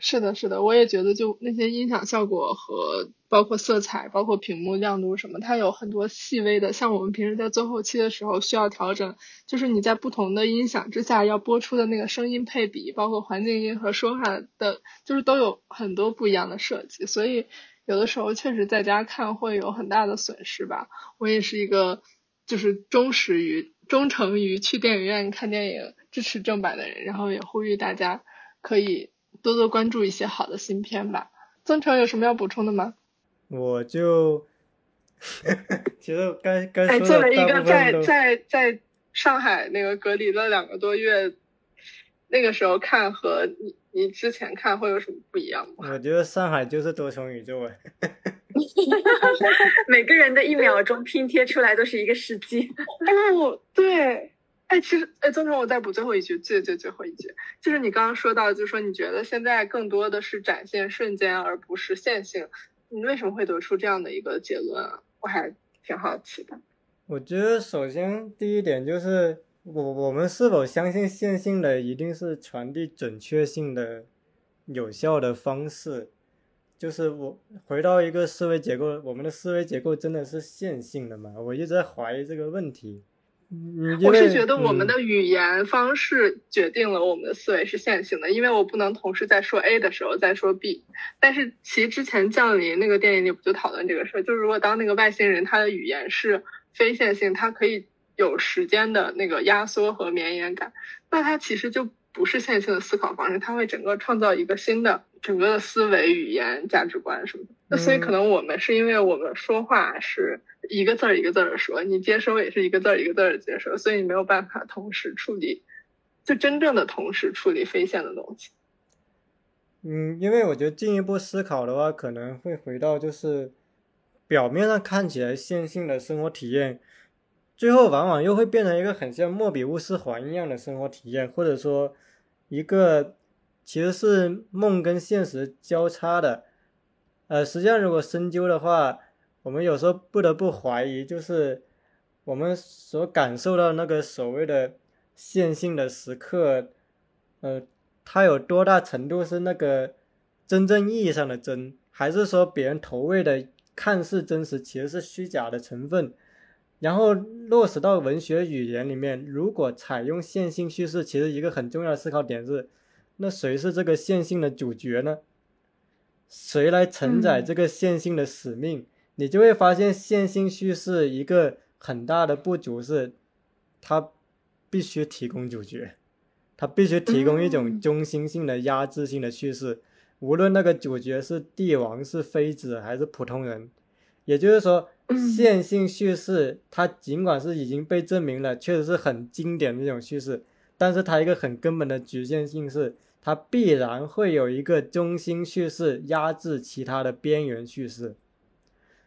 是的，是的，我也觉得，就那些音响效果和包括色彩、包括屏幕亮度什么，它有很多细微的，像我们平时在做后期的时候需要调整，就是你在不同的音响之下要播出的那个声音配比，包括环境音和说话的，就是都有很多不一样的设计，所以有的时候确实在家看会有很大的损失吧。我也是一个就是忠实于、忠诚于去电影院看电影、支持正版的人，然后也呼吁大家可以。多多关注一些好的新片吧。曾成有什么要补充的吗？我就其实该该说的做了一个在在在上海那个隔离了两个多月，那个时候看和你你之前看会有什么不一样吗？我觉得上海就是多重宇宙哎，*laughs* *laughs* *laughs* 每个人的一秒钟拼贴出来都是一个世纪。哦，对。哎，其实，哎，曾成，我再补最后一句，最最最后一句，就是你刚刚说到，就是说你觉得现在更多的是展现瞬间，而不是线性，你为什么会得出这样的一个结论啊？我还挺好奇的。我觉得首先第一点就是，我我们是否相信线性的一定是传递准确性的有效的方式？就是我回到一个思维结构，我们的思维结构真的是线性的吗？我一直在怀疑这个问题。我是觉得我们的语言方式决定了我们的思维是线性的，因为我不能同时在说 A 的时候再说 B。但是其实之前降临那个电影里不就讨论这个事儿？就是如果当那个外星人他的语言是非线性，他可以有时间的那个压缩和绵延感，那他其实就不是线性的思考方式，他会整个创造一个新的整个的思维、语言、价值观什么的。那所以可能我们是因为我们说话是。一个字儿一个字儿的说，你接收也是一个字儿一个字儿的接收，所以你没有办法同时处理，就真正的同时处理非线的东西。嗯，因为我觉得进一步思考的话，可能会回到就是表面上看起来线性的生活体验，最后往往又会变成一个很像莫比乌斯环一样的生活体验，或者说一个其实是梦跟现实交叉的。呃，实际上如果深究的话。我们有时候不得不怀疑，就是我们所感受到那个所谓的线性的时刻，呃，它有多大程度是那个真正意义上的真，还是说别人投喂的看似真实，其实是虚假的成分？然后落实到文学语言里面，如果采用线性叙事，其实一个很重要的思考点是，那谁是这个线性的主角呢？谁来承载这个线性的使命？你就会发现，线性叙事一个很大的不足是，它必须提供主角，它必须提供一种中心性的压制性的叙事，无论那个主角是帝王、是妃子还是普通人。也就是说，线性叙事它尽管是已经被证明了，确实是很经典的一种叙事，但是它一个很根本的局限性是，它必然会有一个中心叙事压制其他的边缘叙事。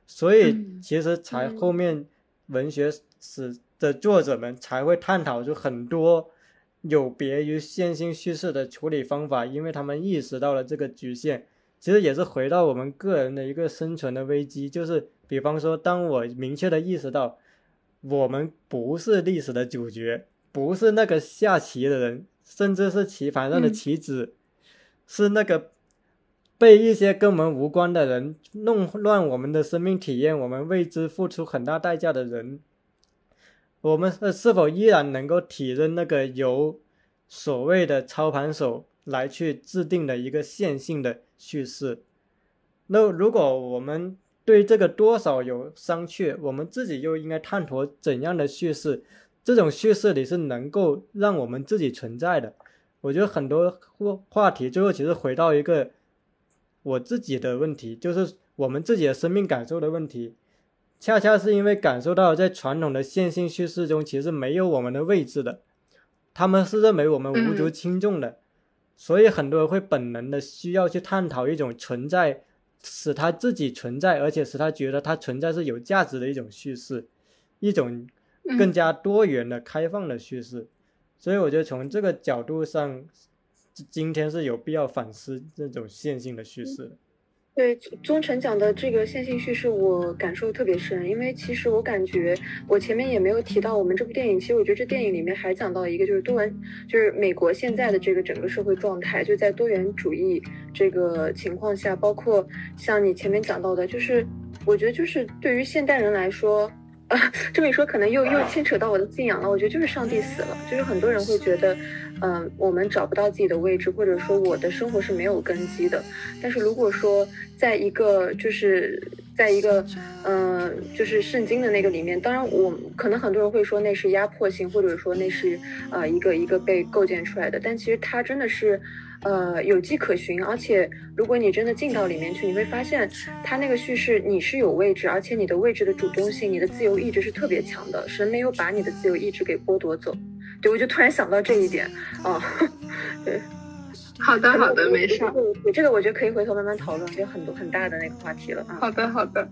所以，其实才后面文学史的作者们才会探讨出很多有别于线性叙事的处理方法，因为他们意识到了这个局限。其实也是回到我们个人的一个生存的危机，就是比方说，当我明确的意识到我们不是历史的主角，不是那个下棋的人，甚至是棋盘上的棋子，是那个被一些跟我们无关的人弄乱我们的生命体验，我们为之付出很大代价的人，我们是是否依然能够体认那个由所谓的操盘手来去制定的一个线性的叙事？那如果我们对这个多少有商榷，我们自己又应该探讨怎样的叙事？这种叙事里是能够让我们自己存在的。我觉得很多话话题最后其实回到一个我自己的问题，就是我们自己的生命感受的问题。恰恰是因为感受到在传统的线性叙事中，其实没有我们的位置的，他们是认为我们无足轻重的，所以很多人会本能的需要去探讨一种存在，使他自己存在，而且使他觉得他存在是有价值的一种叙事，一种。更加多元的、开放的叙事，所以我觉得从这个角度上，今天是有必要反思这种线性的叙事的。对，忠诚讲的这个线性叙事，我感受特别深，因为其实我感觉我前面也没有提到我们这部电影，其实我觉得这电影里面还讲到一个就是多元，就是美国现在的这个整个社会状态，就在多元主义这个情况下，包括像你前面讲到的，就是我觉得就是对于现代人来说。*laughs* 这么一说，可能又又牵扯到我的信仰了。我觉得就是上帝死了，就是很多人会觉得，嗯，我们找不到自己的位置，或者说我的生活是没有根基的。但是如果说在一个就是在一个嗯，就是圣经的那个里面，当然我可能很多人会说那是压迫性，或者说那是呃一个一个被构建出来的，但其实它真的是。呃，有迹可循，而且如果你真的进到里面去，你会发现，它那个叙事你是有位置，而且你的位置的主动性，你的自由意志是特别强的，神没有把你的自由意志给剥夺走。对，我就突然想到这一点哦，*laughs* 对，好的好的，没事，你这个我觉得可以回头慢慢讨论，就很多很大的那个话题了啊。好的好的，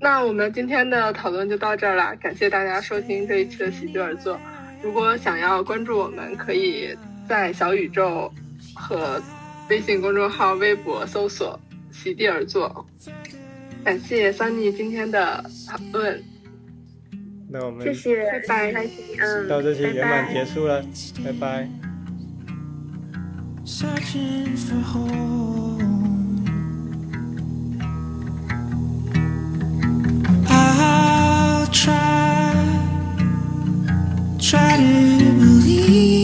那我们今天的讨论就到这儿了，感谢大家收听这一期的喜剧而坐。如果想要关注我们，可以在小宇宙。和微信公众号、微博搜索“席地而坐”。感谢 Sunny 今天的讨论。那我们谢谢，拜拜。嗯，到这期圆满结束了，拜拜。There's gotta be a better way to get